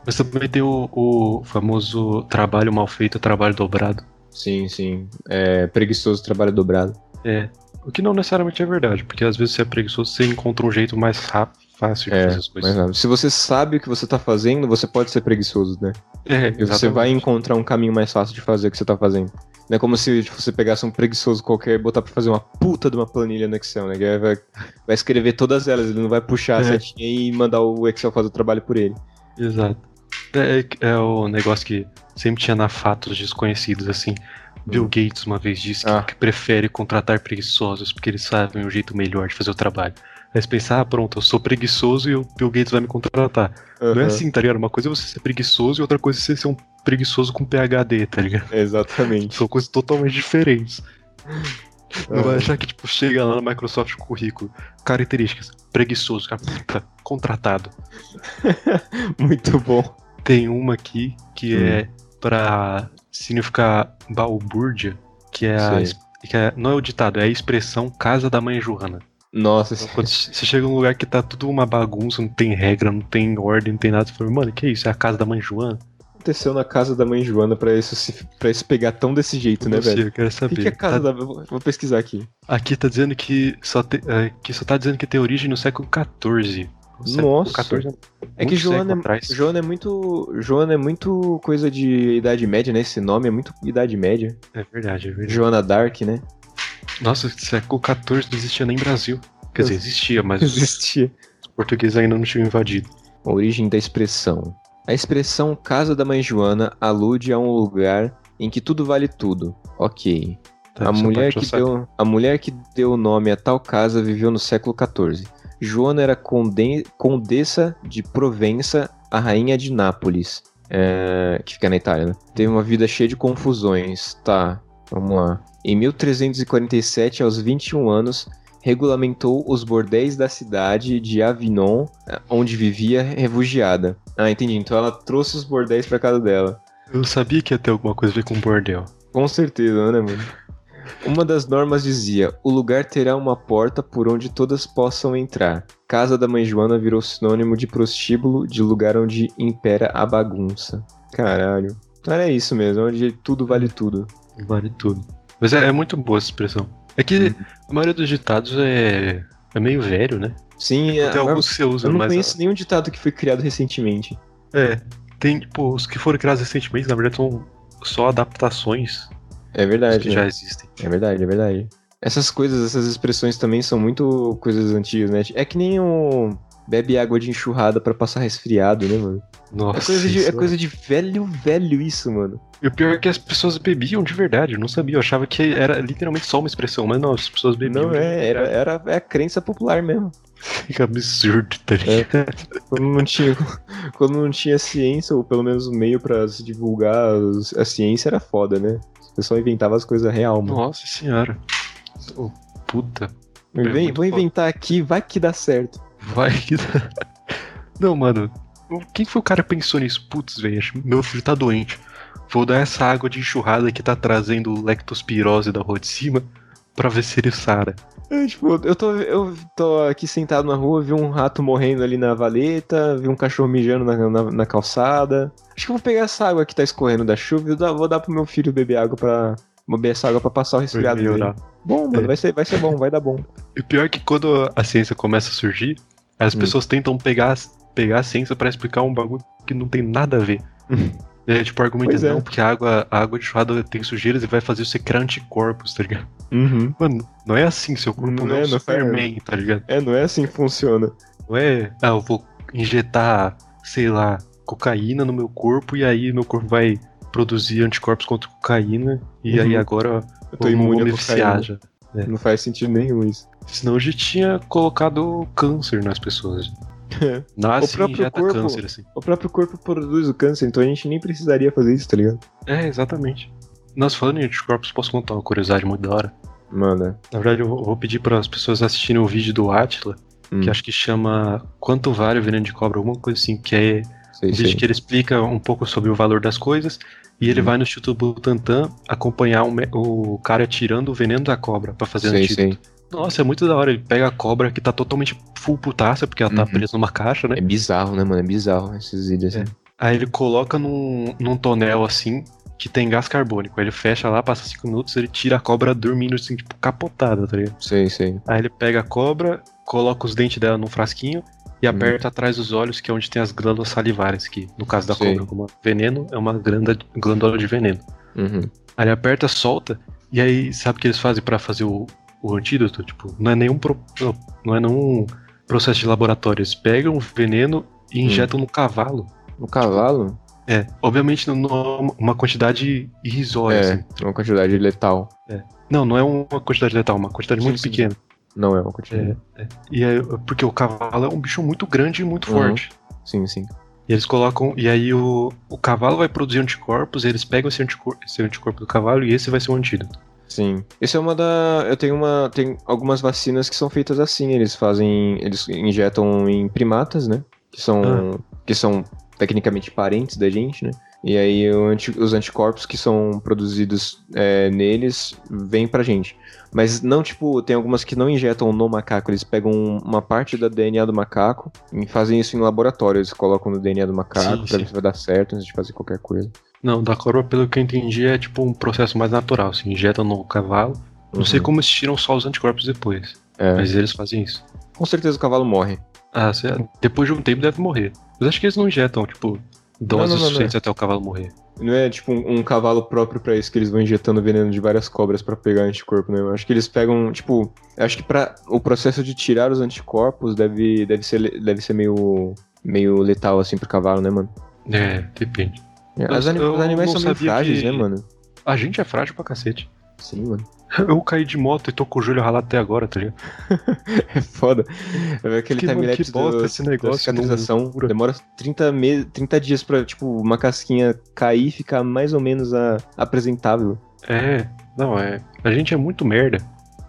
[SPEAKER 1] Mas também tem o, o famoso trabalho mal feito, trabalho dobrado.
[SPEAKER 2] Sim, sim. É preguiçoso trabalho dobrado.
[SPEAKER 1] É. O que não necessariamente é verdade, porque às vezes você é preguiçoso, você encontra um jeito mais rápido, fácil de
[SPEAKER 2] É,
[SPEAKER 1] fazer as coisas.
[SPEAKER 2] se você sabe o que você tá fazendo, você pode ser preguiçoso, né?
[SPEAKER 1] É,
[SPEAKER 2] E você vai encontrar um caminho mais fácil de fazer o que você tá fazendo. Não é como se tipo, você pegasse um preguiçoso qualquer e botar pra fazer uma puta de uma planilha no Excel, né? Aí vai, vai escrever todas elas, ele não vai puxar a
[SPEAKER 1] É.
[SPEAKER 2] setinha e mandar o Excel fazer o trabalho por ele.
[SPEAKER 1] Exato. É, é- é o negócio que sempre tinha na fatos desconhecidos, assim. Bill Gates uma vez disse que,
[SPEAKER 2] Ah.
[SPEAKER 1] que prefere contratar preguiçosos porque eles sabem um jeito melhor de fazer o trabalho. Aí você pensa, ah, pronto, eu sou preguiçoso e o Bill Gates vai me contratar. Não é assim, tá ligado? Uma coisa é você ser preguiçoso e outra coisa é você ser um preguiçoso com PHD, tá ligado?
[SPEAKER 2] Exatamente.
[SPEAKER 1] São coisas totalmente diferentes. Não vai
[SPEAKER 2] Aham.
[SPEAKER 1] achar que, tipo, chega lá no Microsoft currículo, características, preguiçoso, cara, puta, contratado. *laughs*
[SPEAKER 2] Muito bom.
[SPEAKER 1] Tem uma aqui que
[SPEAKER 2] Hum.
[SPEAKER 1] é pra significar balbúrdia, que é, a,
[SPEAKER 2] Sei.
[SPEAKER 1] que é não é o ditado, é a expressão casa da mãe Joana.
[SPEAKER 2] Nossa,
[SPEAKER 1] Então, *laughs* quando você chega num lugar que tá tudo uma bagunça, não tem regra, não tem ordem, não tem nada, você fala, mano, que isso? É a casa da mãe Joana?
[SPEAKER 2] aconteceu na casa da mãe Joana pra isso, se, pra isso pegar tão desse jeito, né,
[SPEAKER 1] Não sei,
[SPEAKER 2] velho?
[SPEAKER 1] eu quero saber.
[SPEAKER 2] que, que é a casa
[SPEAKER 1] Tá-
[SPEAKER 2] da. Vou pesquisar aqui.
[SPEAKER 1] Aqui tá dizendo que só, te- é, que só tá dizendo que tem origem no século XIV.
[SPEAKER 2] Nossa.
[SPEAKER 1] XIV
[SPEAKER 2] É que
[SPEAKER 1] muito
[SPEAKER 2] Joana é. Joana é muito. Joana é muito coisa de Idade Média, né? Esse nome é muito Idade Média.
[SPEAKER 1] É verdade, é verdade.
[SPEAKER 2] Joana Dark, né?
[SPEAKER 1] Nossa, século XIV não existia nem Brasil. Quer dizer, existia, mas *laughs* os
[SPEAKER 2] Existia.
[SPEAKER 1] portugueses ainda não tinham invadido.
[SPEAKER 2] A origem da expressão. A expressão Casa da Mãe Joana alude a um lugar em que tudo vale tudo. Ok.
[SPEAKER 1] Tá,
[SPEAKER 2] a, mulher que deu, a mulher que deu o nome a tal casa viveu no século XIV. Joana era conde- condessa de Provença, a rainha de Nápoles, é, que fica na Itália, né? Teve uma vida cheia de confusões. Tá, vamos lá. Em 1347, aos 21 anos, regulamentou os bordéis da cidade de Avignon, eh, onde vivia refugiada. Ah, entendi. Então ela trouxe os bordéis pra casa dela.
[SPEAKER 1] Eu sabia que ia ter alguma coisa a ver com bordel.
[SPEAKER 2] Com certeza, né, mano? Uma das normas dizia: o lugar terá uma porta por onde todas possam entrar. Casa da Mãe Joana virou sinônimo de prostíbulo, de lugar onde impera a bagunça. Caralho. Então era isso mesmo, onde tudo vale tudo.
[SPEAKER 1] Vale tudo. Mas é, é muito boa essa expressão. É que
[SPEAKER 2] Uhum.
[SPEAKER 1] a maioria dos ditados é, é meio velho, né?
[SPEAKER 2] Sim,
[SPEAKER 1] Tem
[SPEAKER 2] é,
[SPEAKER 1] alguns que você usa,
[SPEAKER 2] eu não
[SPEAKER 1] mas.
[SPEAKER 2] conheço nenhum ditado que foi criado recentemente.
[SPEAKER 1] É. Tem, tipo, os que foram criados recentemente, na verdade, são só adaptações
[SPEAKER 2] É verdade.
[SPEAKER 1] que
[SPEAKER 2] né?
[SPEAKER 1] já existem.
[SPEAKER 2] É verdade, é verdade. Essas coisas, essas expressões também são muito coisas antigas, né? É que nem o bebe água de enxurrada pra passar resfriado, né, mano?
[SPEAKER 1] Nossa.
[SPEAKER 2] É coisa, de,
[SPEAKER 1] isso
[SPEAKER 2] é coisa de velho, velho isso, mano.
[SPEAKER 1] E o pior é que as pessoas bebiam de verdade, eu não sabia. Eu achava que era literalmente só uma expressão, mas não, as pessoas bebiam.
[SPEAKER 2] Não, é, era, era é a crença popular mesmo. *laughs*
[SPEAKER 1] Que absurdo, tá ligado?
[SPEAKER 2] Quando não tinha, quando não tinha ciência, ou pelo menos o meio pra se divulgar a ciência, era foda, né? O pessoal inventava as coisas real, mano.
[SPEAKER 1] Nossa senhora. Ô, puta. é
[SPEAKER 2] Vem,
[SPEAKER 1] muito
[SPEAKER 2] vou
[SPEAKER 1] foda.
[SPEAKER 2] inventar aqui, vai que dá certo.
[SPEAKER 1] Vai que. Não, mano. Quem foi o cara que pensou nisso? Putz, velho, meu filho tá doente. Vou dar essa água de enxurrada que tá trazendo lectospirose da rua de cima pra ver se ele sara.
[SPEAKER 2] É, tipo, eu tô, eu tô aqui sentado na rua, vi um rato morrendo ali na valeta, vi um cachorro mijando na, na, na calçada. Acho que eu vou pegar essa água que tá escorrendo da chuva e eu vou dar pro meu filho beber água pra beber essa água pra passar o resfriado. dele. Bom, mano,
[SPEAKER 1] É.
[SPEAKER 2] vai, ser, vai ser bom, vai dar bom.
[SPEAKER 1] E o pior é que quando a ciência começa a surgir, as
[SPEAKER 2] Hum.
[SPEAKER 1] pessoas tentam pegar, pegar a ciência pra explicar um bagulho que não tem nada a ver. *laughs* É, tipo, argumento
[SPEAKER 2] Pois é.
[SPEAKER 1] não, porque a água, a água de churrada tem sujeiras e vai fazer você criar anticorpos, tá ligado?
[SPEAKER 2] Uhum.
[SPEAKER 1] Mano, não é assim, seu corpo
[SPEAKER 2] Não
[SPEAKER 1] não,
[SPEAKER 2] é,
[SPEAKER 1] é um Superman, tá ligado?
[SPEAKER 2] É, não é assim que funciona.
[SPEAKER 1] Não é, ah, eu vou injetar, sei lá, cocaína no meu corpo e aí meu corpo vai produzir anticorpos contra cocaína e
[SPEAKER 2] Uhum.
[SPEAKER 1] aí agora
[SPEAKER 2] Eu tô imune a cocaína.
[SPEAKER 1] viciar já.
[SPEAKER 2] Não faz sentido nenhum isso.
[SPEAKER 1] Senão eu já tinha colocado câncer nas pessoas. Nasce
[SPEAKER 2] O próprio
[SPEAKER 1] e
[SPEAKER 2] corpo-
[SPEAKER 1] câncer, assim.
[SPEAKER 2] O próprio corpo produz o câncer, então a gente nem precisaria fazer isso, tá ligado?
[SPEAKER 1] É, exatamente. Nós falando em anticorpos, posso contar uma curiosidade muito da hora.
[SPEAKER 2] Manda.
[SPEAKER 1] Na verdade, eu vou vou pedir para as pessoas assistirem o vídeo do Atila,
[SPEAKER 2] Hum,
[SPEAKER 1] que acho que chama Quanto Vale o Veneno de Cobra, alguma coisa assim, que é
[SPEAKER 2] sei,
[SPEAKER 1] um vídeo
[SPEAKER 2] sei.
[SPEAKER 1] que ele explica um pouco sobre o valor das coisas e ele
[SPEAKER 2] Uhum.
[SPEAKER 1] vai no Instituto Butantan acompanhar um o cara tirando o veneno da cobra pra fazer
[SPEAKER 2] Sei,
[SPEAKER 1] antídoto.
[SPEAKER 2] sei.
[SPEAKER 1] Nossa, é muito da hora. Ele pega a cobra que tá totalmente full putaça, porque ela tá
[SPEAKER 2] Uhum.
[SPEAKER 1] presa numa caixa, né?
[SPEAKER 2] É bizarro, né, mano? É bizarro esses vídeos.
[SPEAKER 1] É.
[SPEAKER 2] assim.
[SPEAKER 1] Aí ele coloca num, num tonel assim, que tem gás carbônico. Aí ele fecha lá, passa 5 minutos, ele tira a cobra dormindo assim, tipo, capotada, tá ligado?
[SPEAKER 2] Sei, sei.
[SPEAKER 1] Aí ele pega a cobra, coloca os dentes dela num frasquinho e
[SPEAKER 2] Uhum.
[SPEAKER 1] aperta atrás dos olhos, que é onde tem as glândulas salivares, que no caso da
[SPEAKER 2] Sei.
[SPEAKER 1] cobra, como veneno, é uma glândula, glândula de veneno.
[SPEAKER 2] Uhum.
[SPEAKER 1] Aí ele aperta, solta, e aí sabe o que eles fazem pra fazer o, o antídoto? Tipo, não é nenhum pro- não é nenhum processo de laboratório. Eles pegam o veneno e
[SPEAKER 2] Hum.
[SPEAKER 1] injetam no cavalo.
[SPEAKER 2] No cavalo?
[SPEAKER 1] É, obviamente não não é uma quantidade irrisória,
[SPEAKER 2] É,
[SPEAKER 1] assim.
[SPEAKER 2] uma quantidade letal.
[SPEAKER 1] Não, não é uma quantidade letal, uma quantidade
[SPEAKER 2] Sim,
[SPEAKER 1] muito
[SPEAKER 2] sim.
[SPEAKER 1] pequena.
[SPEAKER 2] Não é uma quantidade.
[SPEAKER 1] E é, porque o cavalo é um bicho muito grande e muito
[SPEAKER 2] Uhum.
[SPEAKER 1] forte.
[SPEAKER 2] Sim, sim.
[SPEAKER 1] E eles colocam. E aí o, o cavalo vai produzir anticorpos, eles pegam esse anticorpo, esse anticorpo do cavalo e esse vai ser o antídoto.
[SPEAKER 2] Sim. Isso é uma da. Eu tenho uma. Tem algumas vacinas que são feitas assim. Eles fazem. Eles injetam em primatas, né? Que são.
[SPEAKER 1] Ah.
[SPEAKER 2] Que são tecnicamente parentes da gente, né? E aí anti- os anticorpos que são produzidos é, neles vêm pra gente. Mas não, tipo, tem algumas que não injetam no macaco, eles pegam uma parte da DNA do macaco e fazem isso em laboratório. Eles colocam no DNA do macaco
[SPEAKER 1] Sim,
[SPEAKER 2] pra
[SPEAKER 1] sim.
[SPEAKER 2] ver se vai dar certo antes de fazer qualquer coisa.
[SPEAKER 1] Não, da coroa, pelo que eu entendi, é tipo um processo mais natural. Assim, injetam no cavalo. Não sei
[SPEAKER 2] Uhum.
[SPEAKER 1] como eles tiram só os anticorpos depois.
[SPEAKER 2] É.
[SPEAKER 1] Mas eles fazem isso.
[SPEAKER 2] Com certeza o cavalo morre.
[SPEAKER 1] Ah, depois de um tempo deve morrer. Mas acho que eles não injetam, tipo, doses
[SPEAKER 2] não, não, não.
[SPEAKER 1] suficientes até o cavalo morrer.
[SPEAKER 2] Não é tipo um, um cavalo próprio pra isso que eles vão injetando veneno de várias cobras pra pegar anticorpo, né? Eu acho que eles pegam, tipo, eu acho que para o processo de tirar os anticorpos deve, deve ser deve ser meio meio letal assim pro cavalo, né, mano?
[SPEAKER 1] É, depende.
[SPEAKER 2] É,
[SPEAKER 1] Mas
[SPEAKER 2] As anim- os animais
[SPEAKER 1] não
[SPEAKER 2] são meio frágeis,
[SPEAKER 1] que-
[SPEAKER 2] né, mano?
[SPEAKER 1] A gente é frágil pra cacete.
[SPEAKER 2] Sim, mano.
[SPEAKER 1] Eu caí de moto e tô com o joelho ralado até agora, tá ligado? *laughs*
[SPEAKER 2] É foda. É aquele
[SPEAKER 1] Que, que bosta
[SPEAKER 2] do,
[SPEAKER 1] esse
[SPEAKER 2] da
[SPEAKER 1] negócio.
[SPEAKER 2] cicatrização.
[SPEAKER 1] loucura.
[SPEAKER 2] Demora 30, me 30 dias pra, tipo, uma casquinha cair e ficar mais ou menos a- apresentável.
[SPEAKER 1] É, não, é. A gente é muito merda.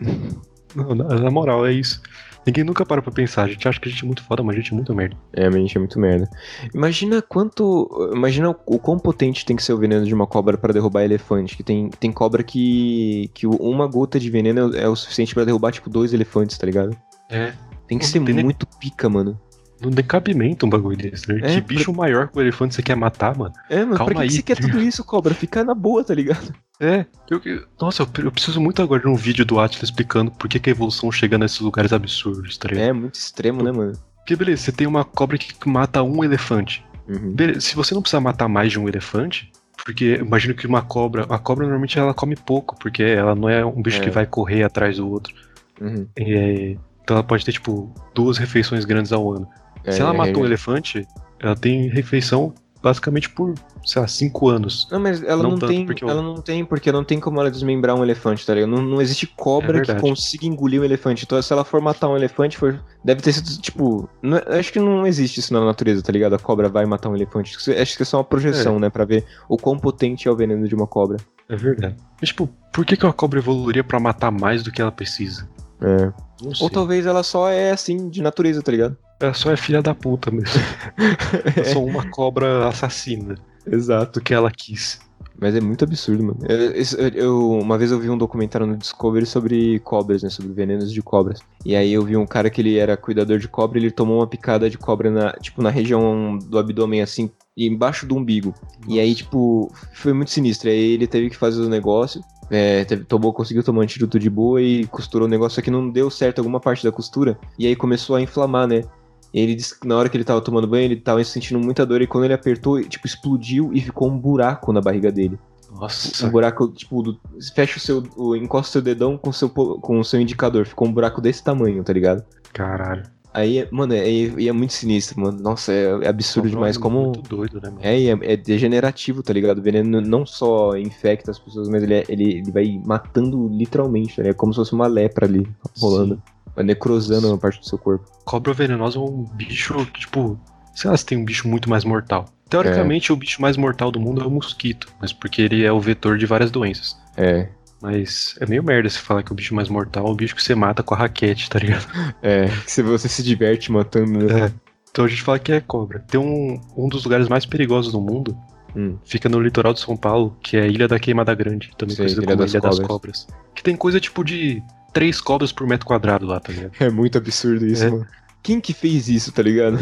[SPEAKER 1] *laughs* Não, na, na moral, é isso. Ninguém nunca para pra pensar. A gente acha que a gente é muito foda, mas a gente é muito merda.
[SPEAKER 2] É, mas a gente é muito merda. Imagina quanto. Imagina o, o quão potente tem que ser o veneno de uma cobra pra derrubar elefante. Que tem, tem cobra que. que uma gota de veneno é, é o suficiente pra derrubar, tipo, dois elefantes, tá ligado?
[SPEAKER 1] É.
[SPEAKER 2] Tem que
[SPEAKER 1] Não
[SPEAKER 2] ser
[SPEAKER 1] tem nem-
[SPEAKER 2] muito pica, mano.
[SPEAKER 1] Não tem cabimento um bagulho desse, né?
[SPEAKER 2] É,
[SPEAKER 1] que bicho maior que o elefante você quer matar, mano?
[SPEAKER 2] É, mano,
[SPEAKER 1] Calma
[SPEAKER 2] pra que,
[SPEAKER 1] aí.
[SPEAKER 2] que você quer tudo isso, cobra? Fica na boa, tá ligado?
[SPEAKER 1] É. Eu, eu- nossa, eu, eu preciso muito agora de um vídeo do Atlas explicando por que, que a evolução chega nesses lugares absurdos, tá ligado?
[SPEAKER 2] É, muito extremo, né, mano?
[SPEAKER 1] Porque, beleza, você tem uma cobra que mata um elefante.
[SPEAKER 2] Uhum.
[SPEAKER 1] Beleza, se você não precisar matar mais de um elefante, porque imagino que uma cobra. A cobra normalmente ela come pouco, porque ela não é um bicho
[SPEAKER 2] É.
[SPEAKER 1] que vai correr atrás do outro.
[SPEAKER 2] Uhum.
[SPEAKER 1] É, então ela pode ter, tipo, duas refeições grandes ao ano.
[SPEAKER 2] É,
[SPEAKER 1] Se ela
[SPEAKER 2] é,
[SPEAKER 1] matou um
[SPEAKER 2] é.
[SPEAKER 1] elefante, ela tem refeição basicamente por, sei lá, cinco anos.
[SPEAKER 2] Não, mas ela não,
[SPEAKER 1] Não
[SPEAKER 2] tem.
[SPEAKER 1] porque eu-
[SPEAKER 2] Ela não tem, porque não tem como ela desmembrar um elefante, tá ligado? Não, não existe cobra
[SPEAKER 1] É
[SPEAKER 2] que consiga engolir um elefante. Então, se ela for matar um elefante, for, deve ter sido, tipo. não é- acho que não existe isso na natureza, tá ligado? A cobra vai matar um elefante. Acho que- é só uma projeção, né? Pra ver o quão potente é o veneno de uma cobra.
[SPEAKER 1] É verdade. Mas, tipo, por que, que uma cobra evoluiria pra matar mais do que ela precisa?
[SPEAKER 2] É.
[SPEAKER 1] Não sei.
[SPEAKER 2] Ou talvez ela só é assim, de natureza, tá ligado?
[SPEAKER 1] Ela só é filha da puta mesmo. *laughs* é só uma cobra assassina
[SPEAKER 2] Exato.
[SPEAKER 1] que ela quis.
[SPEAKER 2] Mas é muito absurdo, mano. Eu, eu- uma vez eu vi um documentário no Discovery sobre cobras, né? Sobre venenos de cobras. E aí eu vi um cara que ele era cuidador de cobra e ele tomou uma picada de cobra na, tipo, na região do abdômen, assim, embaixo do umbigo. E aí, tipo, foi muito sinistro. Aí ele teve que fazer o negócio. É, tomou, conseguiu tomar um antídoto de boa e costurou o negócio, só que não deu certo alguma parte da costura. E aí começou a inflamar, né? Ele disse que na hora que ele tava tomando banho, ele tava sentindo muita dor. E quando ele apertou, tipo, explodiu e ficou um buraco na barriga dele. Um
[SPEAKER 1] Nossa,
[SPEAKER 2] buraco, tipo, do- fecha o seu. O, encosta o seu dedão com seu, com o seu indicador. Ficou um buraco desse tamanho, tá ligado?
[SPEAKER 1] caralho.
[SPEAKER 2] Aí, mano, é, é, é muito sinistro, mano. Nossa, é, é absurdo demais.
[SPEAKER 1] é
[SPEAKER 2] Como.
[SPEAKER 1] Muito doido, né, mano?
[SPEAKER 2] É, é, é degenerativo, tá ligado? O veneno não só infecta as pessoas, mas ele, é- ele, ele vai matando literalmente, ligado? É como se fosse uma lepra ali, rolando. Vai necrosando uma parte do seu corpo.
[SPEAKER 1] Cobra venenosa é um bicho, tipo, sei lá se tem um bicho muito mais mortal. Teoricamente, o bicho mais mortal do mundo é o mosquito, mas porque ele é o vetor de várias doenças.
[SPEAKER 2] É,
[SPEAKER 1] Mas é meio merda se falar que o bicho mais mortal é o bicho que você mata com a raquete, tá ligado? *laughs*
[SPEAKER 2] é. Que se você se diverte matando, né?
[SPEAKER 1] É. Então a gente fala que é cobra. Tem um, um dos lugares mais perigosos do mundo,
[SPEAKER 2] Hum.
[SPEAKER 1] fica no litoral de São Paulo, que é a Ilha da Queimada Grande, também
[SPEAKER 2] Sei,
[SPEAKER 1] conhecida
[SPEAKER 2] Ilha
[SPEAKER 1] como
[SPEAKER 2] das
[SPEAKER 1] Ilha das
[SPEAKER 2] Cobras.
[SPEAKER 1] Cobras. Que tem coisa tipo de três cobras por metro quadrado lá, tá ligado? *laughs*
[SPEAKER 2] É muito absurdo isso,
[SPEAKER 1] É.
[SPEAKER 2] mano. Quem que fez isso, tá ligado?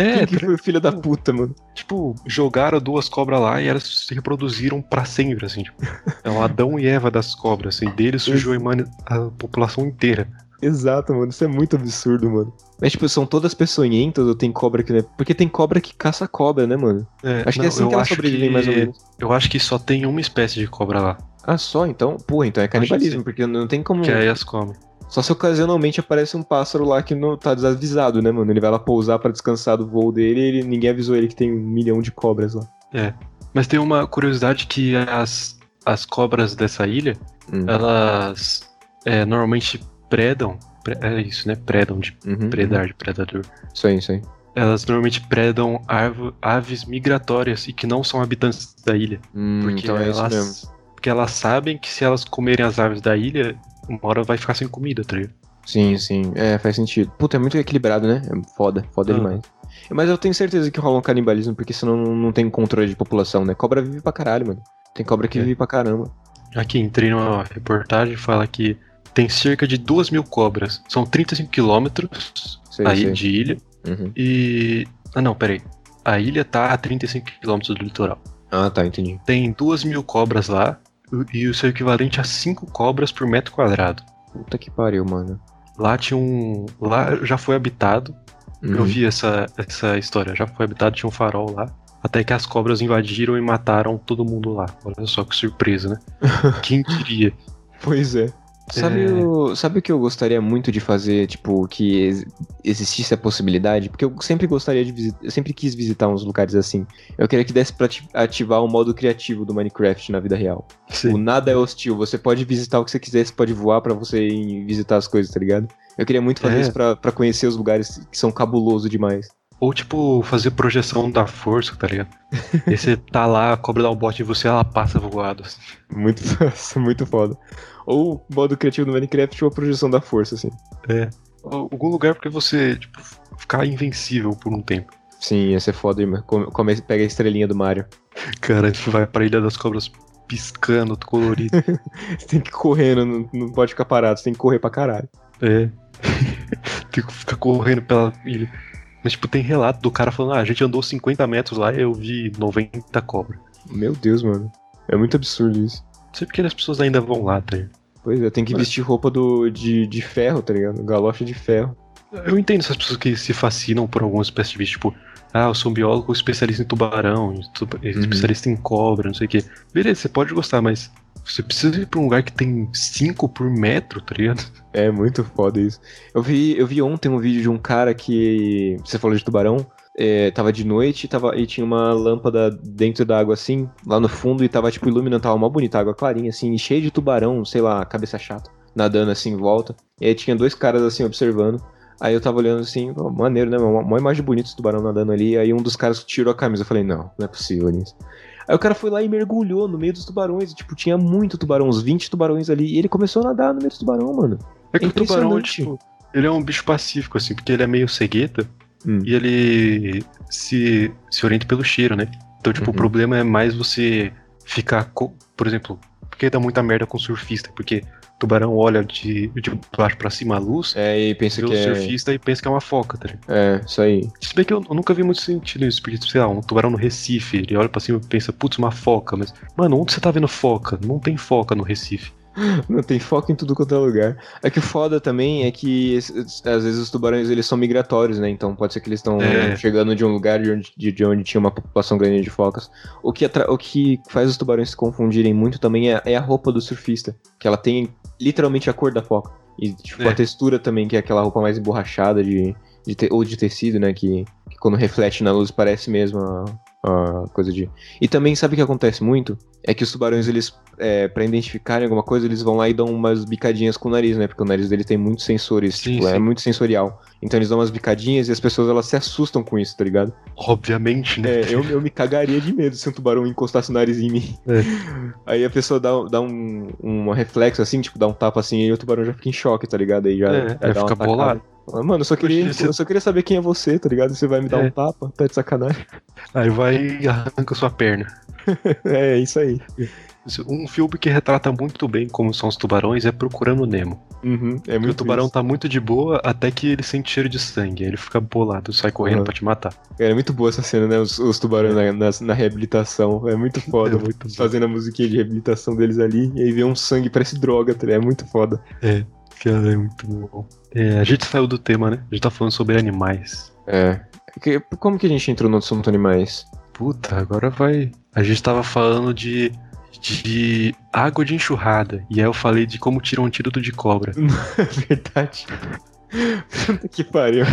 [SPEAKER 1] É,
[SPEAKER 2] Quem que foi o filho da puta, mano?
[SPEAKER 1] tipo, jogaram duas cobras lá e elas se reproduziram pra sempre, assim, tipo. É o Adão e Eva das cobras, assim, deles surgiu a, a população inteira.
[SPEAKER 2] Exato, mano. Isso é muito absurdo, mano. Mas, tipo, são todas peçonhentas ou tem cobra que não é. Porque tem cobra que caça cobra, né, mano?
[SPEAKER 1] É,
[SPEAKER 2] Acho que
[SPEAKER 1] não,
[SPEAKER 2] é assim
[SPEAKER 1] eu
[SPEAKER 2] que elas
[SPEAKER 1] acho
[SPEAKER 2] sobrevivem,
[SPEAKER 1] que-
[SPEAKER 2] mais ou menos.
[SPEAKER 1] Eu acho que só tem uma espécie de cobra lá,
[SPEAKER 2] Ah, só? Então? Porra, então é
[SPEAKER 1] que
[SPEAKER 2] canibalismo, porque não tem como.
[SPEAKER 1] que aí as comem.
[SPEAKER 2] Só se ocasionalmente aparece um pássaro lá que não tá desavisado, né, mano? Ele vai lá pousar pra descansar do voo dele e ele- ninguém avisou ele que tem um milhão de cobras lá.
[SPEAKER 1] Mas tem uma curiosidade que as, as cobras dessa ilha,
[SPEAKER 2] Hum.
[SPEAKER 1] elas é, normalmente predam. pre- é isso, né? Predam, de
[SPEAKER 2] Uhum,
[SPEAKER 1] predar, de predador.
[SPEAKER 2] uhum. Isso aí, isso aí.
[SPEAKER 1] Elas normalmente predam arvo- aves migratórias e que não são habitantes da ilha.
[SPEAKER 2] Hum,
[SPEAKER 1] Porque
[SPEAKER 2] então é
[SPEAKER 1] elas. Porque elas sabem que se elas comerem as aves da ilha, uma hora vai ficar sem comida, tá ligado?
[SPEAKER 2] Sim, sim. É, faz sentido. Puta, é muito equilibrado, né? É foda, foda
[SPEAKER 1] Ah.
[SPEAKER 2] demais. Mas eu tenho certeza que rola um canibalismo, porque senão não, não tem controle de população, né? Cobra vive pra caralho, mano. Tem cobra que
[SPEAKER 1] É.
[SPEAKER 2] vive pra caramba.
[SPEAKER 1] Aqui entrei numa reportagem fala que tem cerca de 2 mil cobras. São 35 quilômetros aí
[SPEAKER 2] sei.
[SPEAKER 1] de ilha.
[SPEAKER 2] Uhum.
[SPEAKER 1] E. Ah não, peraí. A ilha tá a 35 quilômetros do litoral.
[SPEAKER 2] Ah, tá, entendi.
[SPEAKER 1] Tem 2 mil cobras lá. E o seu equivalente a 5 cobras por metro quadrado.
[SPEAKER 2] Puta que pariu, mano.
[SPEAKER 1] Lá tinha um. Lá já foi habitado. Eu
[SPEAKER 2] Uhum.
[SPEAKER 1] vi essa, essa história. Já foi habitado, tinha um farol lá. Até que as cobras invadiram e mataram todo mundo lá. Olha só que surpresa, né? *laughs* Quem diria?
[SPEAKER 2] Pois é. Sabe,
[SPEAKER 1] É.
[SPEAKER 2] o, sabe o que eu gostaria muito de fazer, tipo, que ex- existisse a possibilidade? Porque eu sempre gostaria de visitar, eu sempre quis visitar uns lugares assim. Eu queria que desse pra ati- ativar o modo criativo do Minecraft na vida real. O nada é hostil, você pode visitar o que você quiser, você pode voar pra você ir visitar as coisas, tá ligado? Eu queria muito fazer
[SPEAKER 1] É.
[SPEAKER 2] isso pra, pra conhecer os lugares que são cabuloso demais.
[SPEAKER 1] Ou tipo, fazer projeção da força, tá ligado? e você tá lá, a cobra dá um bote em você, ela passa voado. assim.
[SPEAKER 2] Muito, *laughs* muito foda. Ou modo criativo do Minecraft ou a projeção da força, assim.
[SPEAKER 1] Ou Algum lugar porque você, tipo, ficar invencível por um tempo.
[SPEAKER 2] Sim, ia ser foda, irmão. Come, pega a estrelinha do Mario. *laughs*
[SPEAKER 1] Cara, a gente vai pra Ilha das Cobras piscando, colorido.
[SPEAKER 2] Você *laughs* tem que ir correndo, não, não pode ficar parado, você tem que correr pra caralho.
[SPEAKER 1] é. Tem que ficar correndo pela ilha. Mas, tipo, tem relato do cara falando, ah, a gente andou 50 metros lá e eu vi 90 cobras.
[SPEAKER 2] Meu Deus, mano. É muito absurdo isso.
[SPEAKER 1] Não sei porque as pessoas ainda vão lá, tá ligado?
[SPEAKER 2] Pois é, tem que
[SPEAKER 1] Mas-
[SPEAKER 2] vestir roupa do, de, de ferro, tá ligado? Galocha de ferro.
[SPEAKER 1] Eu entendo essas pessoas que se fascinam por alguma espécie de bicho, tipo, ah, eu sou um biólogo especialista em tubarão, estu- especialista em cobra, não sei o quê. Beleza, você pode gostar, mas você precisa ir pra um lugar que tem 5 por metro, tá ligado?
[SPEAKER 2] É muito foda isso. Eu vi, eu vi ontem um vídeo de um cara que. Você falou de tubarão. é, tava de noite tava, e tinha uma lâmpada dentro da água assim, lá no fundo, e tava tipo iluminando, tava mó bonita, água clarinha, assim, cheio de tubarão, sei lá, cabeça chata, nadando assim em volta. E aí tinha dois caras assim observando. Aí eu tava olhando assim, ó, maneiro, né? Uma, uma imagem bonita esse tubarão nadando ali. Aí um dos caras tirou a camisa. Eu falei, não, não é possível nisso. Aí o cara foi lá e mergulhou no meio dos tubarões. E, tipo, tinha muito tubarão, uns 20 tubarões ali. E ele começou a nadar no meio dos tubarão, mano.
[SPEAKER 1] É que
[SPEAKER 2] É
[SPEAKER 1] o tubarão, tipo, ele é um bicho pacífico, assim, porque ele é meio cegueta
[SPEAKER 2] Hum.
[SPEAKER 1] e ele se, se orienta pelo cheiro, né? Então, tipo,
[SPEAKER 2] Uhum.
[SPEAKER 1] o problema é mais você ficar, por exemplo, porque dá muita merda com surfista, porque tubarão olha de, de baixo pra cima a luz,
[SPEAKER 2] É, e pensa que
[SPEAKER 1] o
[SPEAKER 2] é.
[SPEAKER 1] surfista e pensa que é uma foca, tá ligado?
[SPEAKER 2] É, isso aí.
[SPEAKER 1] Se bem que eu, eu nunca vi muito sentido nisso, porque, sei lá, um tubarão no Recife, ele olha pra cima e pensa, putz, uma foca, mas, mano, onde você tá vendo foca? Não tem foca no Recife.
[SPEAKER 2] Não tem foco em tudo quanto é lugar. É que o foda também é que às vezes os tubarões eles são migratórios, né? Então pode ser que eles estão
[SPEAKER 1] É.
[SPEAKER 2] chegando de um lugar de onde, de, de onde tinha uma população grande de focas. O que, o que faz os tubarões se confundirem muito também é, é a roupa do surfista, que ela tem literalmente a cor da foca. E tipo,
[SPEAKER 1] É.
[SPEAKER 2] a textura também, que é aquela roupa mais emborrachada de, de te- ou de tecido, né? Que, que quando reflete na luz parece mesmo a, a coisa de. E também sabe o que acontece muito? É que os tubarões, eles, é, para identificarem alguma coisa, eles vão lá e dão umas bicadinhas com o nariz, né? Porque o nariz dele tem muitos sensores,
[SPEAKER 1] Sim,
[SPEAKER 2] tipo, é
[SPEAKER 1] sim.
[SPEAKER 2] muito sensorial. Então eles dão umas bicadinhas e as pessoas elas se assustam com isso, tá ligado?
[SPEAKER 1] Obviamente, né?
[SPEAKER 2] É, eu, eu me cagaria de medo se um tubarão encostasse o nariz em mim.
[SPEAKER 1] É. *laughs*
[SPEAKER 2] Aí a pessoa dá, dá um, um reflexo assim, tipo, dá um tapa assim, e o tubarão já fica em choque, tá ligado? Aí já,
[SPEAKER 1] É,
[SPEAKER 2] já
[SPEAKER 1] fica bolado.
[SPEAKER 2] Fala, Mano, eu só, queria,
[SPEAKER 1] se-
[SPEAKER 2] eu só queria saber quem é você, tá ligado? Você vai me dar
[SPEAKER 1] É.
[SPEAKER 2] um tapa, tá de sacanagem.
[SPEAKER 1] Aí vai e arranca sua perna. *laughs*
[SPEAKER 2] É, isso aí.
[SPEAKER 1] Um filme que retrata muito bem como são os tubarões é Procurando Nemo.
[SPEAKER 2] Uhum, é
[SPEAKER 1] o tubarão
[SPEAKER 2] isso.
[SPEAKER 1] tá muito de boa até que ele sente cheiro de sangue. Aí ele fica bolado, sai correndo
[SPEAKER 2] Uhum.
[SPEAKER 1] pra te matar.
[SPEAKER 2] Cara, é muito boa essa cena, né? Os, os tubarões na, na, na reabilitação. É muito *laughs* foda.
[SPEAKER 1] É muito bom.
[SPEAKER 2] Fazendo a musiquinha de reabilitação deles ali. E aí vê um sangue, parece droga, tá ligado? É muito foda.
[SPEAKER 1] Cara, é muito bom. É, a gente saiu do tema, né? A gente tá falando sobre animais.
[SPEAKER 2] É. Que- Como que a gente entrou no assunto animais?
[SPEAKER 1] Puta, agora vai. A gente tava falando de. De água de enxurrada. E aí eu falei de como tirar um antídoto de cobra. *laughs*
[SPEAKER 2] É verdade. Puta que pariu.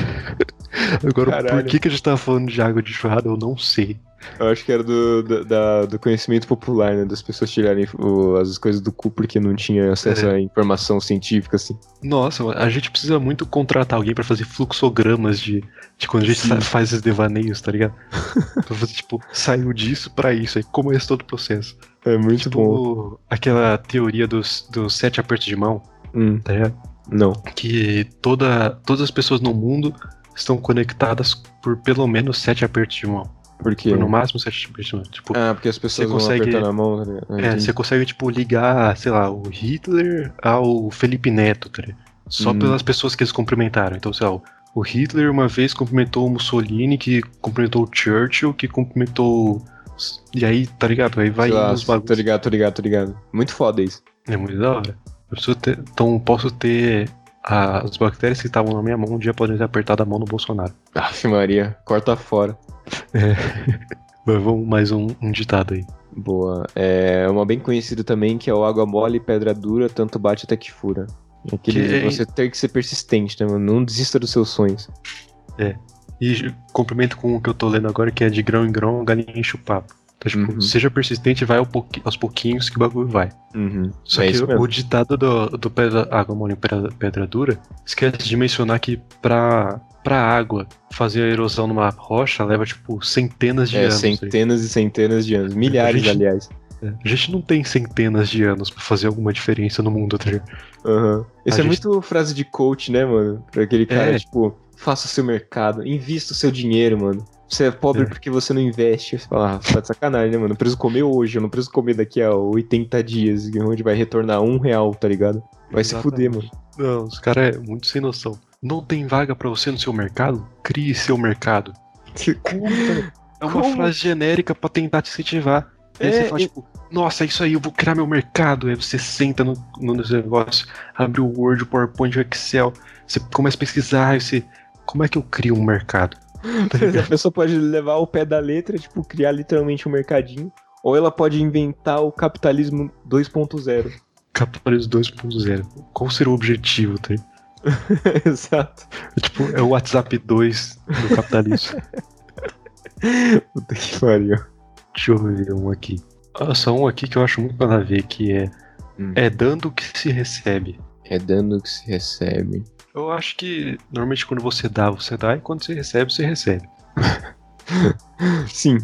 [SPEAKER 1] Agora,
[SPEAKER 2] Caralho.
[SPEAKER 1] por que, que a gente tava falando de água de enxurrada, eu não sei.
[SPEAKER 2] Eu acho que era do, do, da- do conhecimento popular, né? Das pessoas tirarem o- as coisas do cu porque não tinha acesso
[SPEAKER 1] É.
[SPEAKER 2] à informação científica, assim.
[SPEAKER 1] Nossa, a gente precisa muito contratar alguém pra fazer fluxogramas de, de quando a gente
[SPEAKER 2] Sim.
[SPEAKER 1] faz esses devaneios, tá ligado? *laughs* pra fazer, tipo, saiu disso pra isso, aí como é esse todo o processo.
[SPEAKER 2] É muito bom.
[SPEAKER 1] Tipo, aquela teoria dos, dos sete apertos de mão,
[SPEAKER 2] Hum,
[SPEAKER 1] tá ligado?
[SPEAKER 2] não.
[SPEAKER 1] Que toda, todas as pessoas no mundo estão conectadas por pelo menos sete apertos de mão.
[SPEAKER 2] Por quê?
[SPEAKER 1] Por no máximo mão. Tipo,
[SPEAKER 2] Ah, porque as pessoas
[SPEAKER 1] Você
[SPEAKER 2] vão
[SPEAKER 1] consegue-
[SPEAKER 2] apertando a mão, tá ligado? Ah,
[SPEAKER 1] é, você consegue, tipo, ligar, sei lá, o Hitler ao Felipe Neto, tá ligado? Só
[SPEAKER 2] Hum.
[SPEAKER 1] pelas pessoas que eles cumprimentaram. Então, sei lá, o Hitler uma vez cumprimentou o Mussolini, que cumprimentou o Churchill, que cumprimentou. E aí, tá ligado? Aí vai
[SPEAKER 2] lá,
[SPEAKER 1] nos
[SPEAKER 2] tô
[SPEAKER 1] bagulhos.
[SPEAKER 2] ligado, tô ligado, tô ligado. Muito foda isso.
[SPEAKER 1] É muito da hora. Ter- então, posso ter. a- as bactérias que estavam na minha mão um dia podem ter apertado a mão no Bolsonaro.
[SPEAKER 2] Aff, Maria, corta fora. *laughs*
[SPEAKER 1] Mas vamos mais um, um ditado aí.
[SPEAKER 2] Boa. É uma bem conhecida também que é o água mole pedra dura, tanto bate até que fura. É Aquele
[SPEAKER 1] Que-
[SPEAKER 2] você ter que ser persistente, né, mano? Não desista dos seus sonhos.
[SPEAKER 1] E complemento com o que eu tô lendo agora, que é de grão em grão, galinha enche o papo. Então, tipo,
[SPEAKER 2] Uhum.
[SPEAKER 1] seja persistente, vai aos pouquinhos que o bagulho vai.
[SPEAKER 2] Uhum.
[SPEAKER 1] Só
[SPEAKER 2] é
[SPEAKER 1] que o, ditado do, do pedra, água mole e pedra, pedra dura esquece de mencionar que pra, pra água fazer a erosão numa rocha leva, tipo, centenas de
[SPEAKER 2] É,
[SPEAKER 1] anos. ligado?
[SPEAKER 2] centenas e centenas de anos. Milhares,
[SPEAKER 1] gente-
[SPEAKER 2] aliás.
[SPEAKER 1] É. A gente não tem centenas de anos pra fazer alguma diferença no mundo, tá ligado?
[SPEAKER 2] Aham. Isso
[SPEAKER 1] A
[SPEAKER 2] é
[SPEAKER 1] gente-
[SPEAKER 2] muito frase de coach, né, mano? Pra aquele cara,
[SPEAKER 1] É.
[SPEAKER 2] tipo, faça o seu mercado, invista o seu dinheiro, mano. Você é pobre
[SPEAKER 1] É.
[SPEAKER 2] porque você não investe. Você fala, ah, tá de sacanagem, né, mano? Eu preciso comer hoje, eu não preciso comer daqui a 80 dias, onde vai retornar um real, tá ligado? Vai se fuder, mano.
[SPEAKER 1] Não, os caras é muito sem noção. Não tem vaga pra você no seu mercado? Crie seu mercado. Como, cara? É uma
[SPEAKER 2] Como?
[SPEAKER 1] frase genérica pra tentar te incentivar. Aí
[SPEAKER 2] É,
[SPEAKER 1] você fala,
[SPEAKER 2] e-
[SPEAKER 1] tipo, nossa, é isso aí, eu vou criar meu mercado. Aí você senta no, no negócio, abre o Word, o PowerPoint, o Excel, você começa a pesquisar, aí você. Como é que eu crio um mercado? *laughs* Tá
[SPEAKER 2] A pessoa pode levar o pé da letra, tipo, criar literalmente um mercadinho. Ou ela pode inventar o capitalismo 2.0.
[SPEAKER 1] Capitalismo 2.0. Qual seria o objetivo, tá? *laughs*
[SPEAKER 2] Exato.
[SPEAKER 1] É tipo, é o WhatsApp 2 do capitalismo. *laughs*
[SPEAKER 2] Puta que pariu.
[SPEAKER 1] Deixa eu ver um aqui. Nossa, um aqui que eu acho muito nada a ver, que é.
[SPEAKER 2] Hum.
[SPEAKER 1] É dando que se recebe.
[SPEAKER 2] É dando que se recebe.
[SPEAKER 1] Eu acho que normalmente quando você dá, você dá, e quando você recebe, você recebe. *laughs*
[SPEAKER 2] Sim.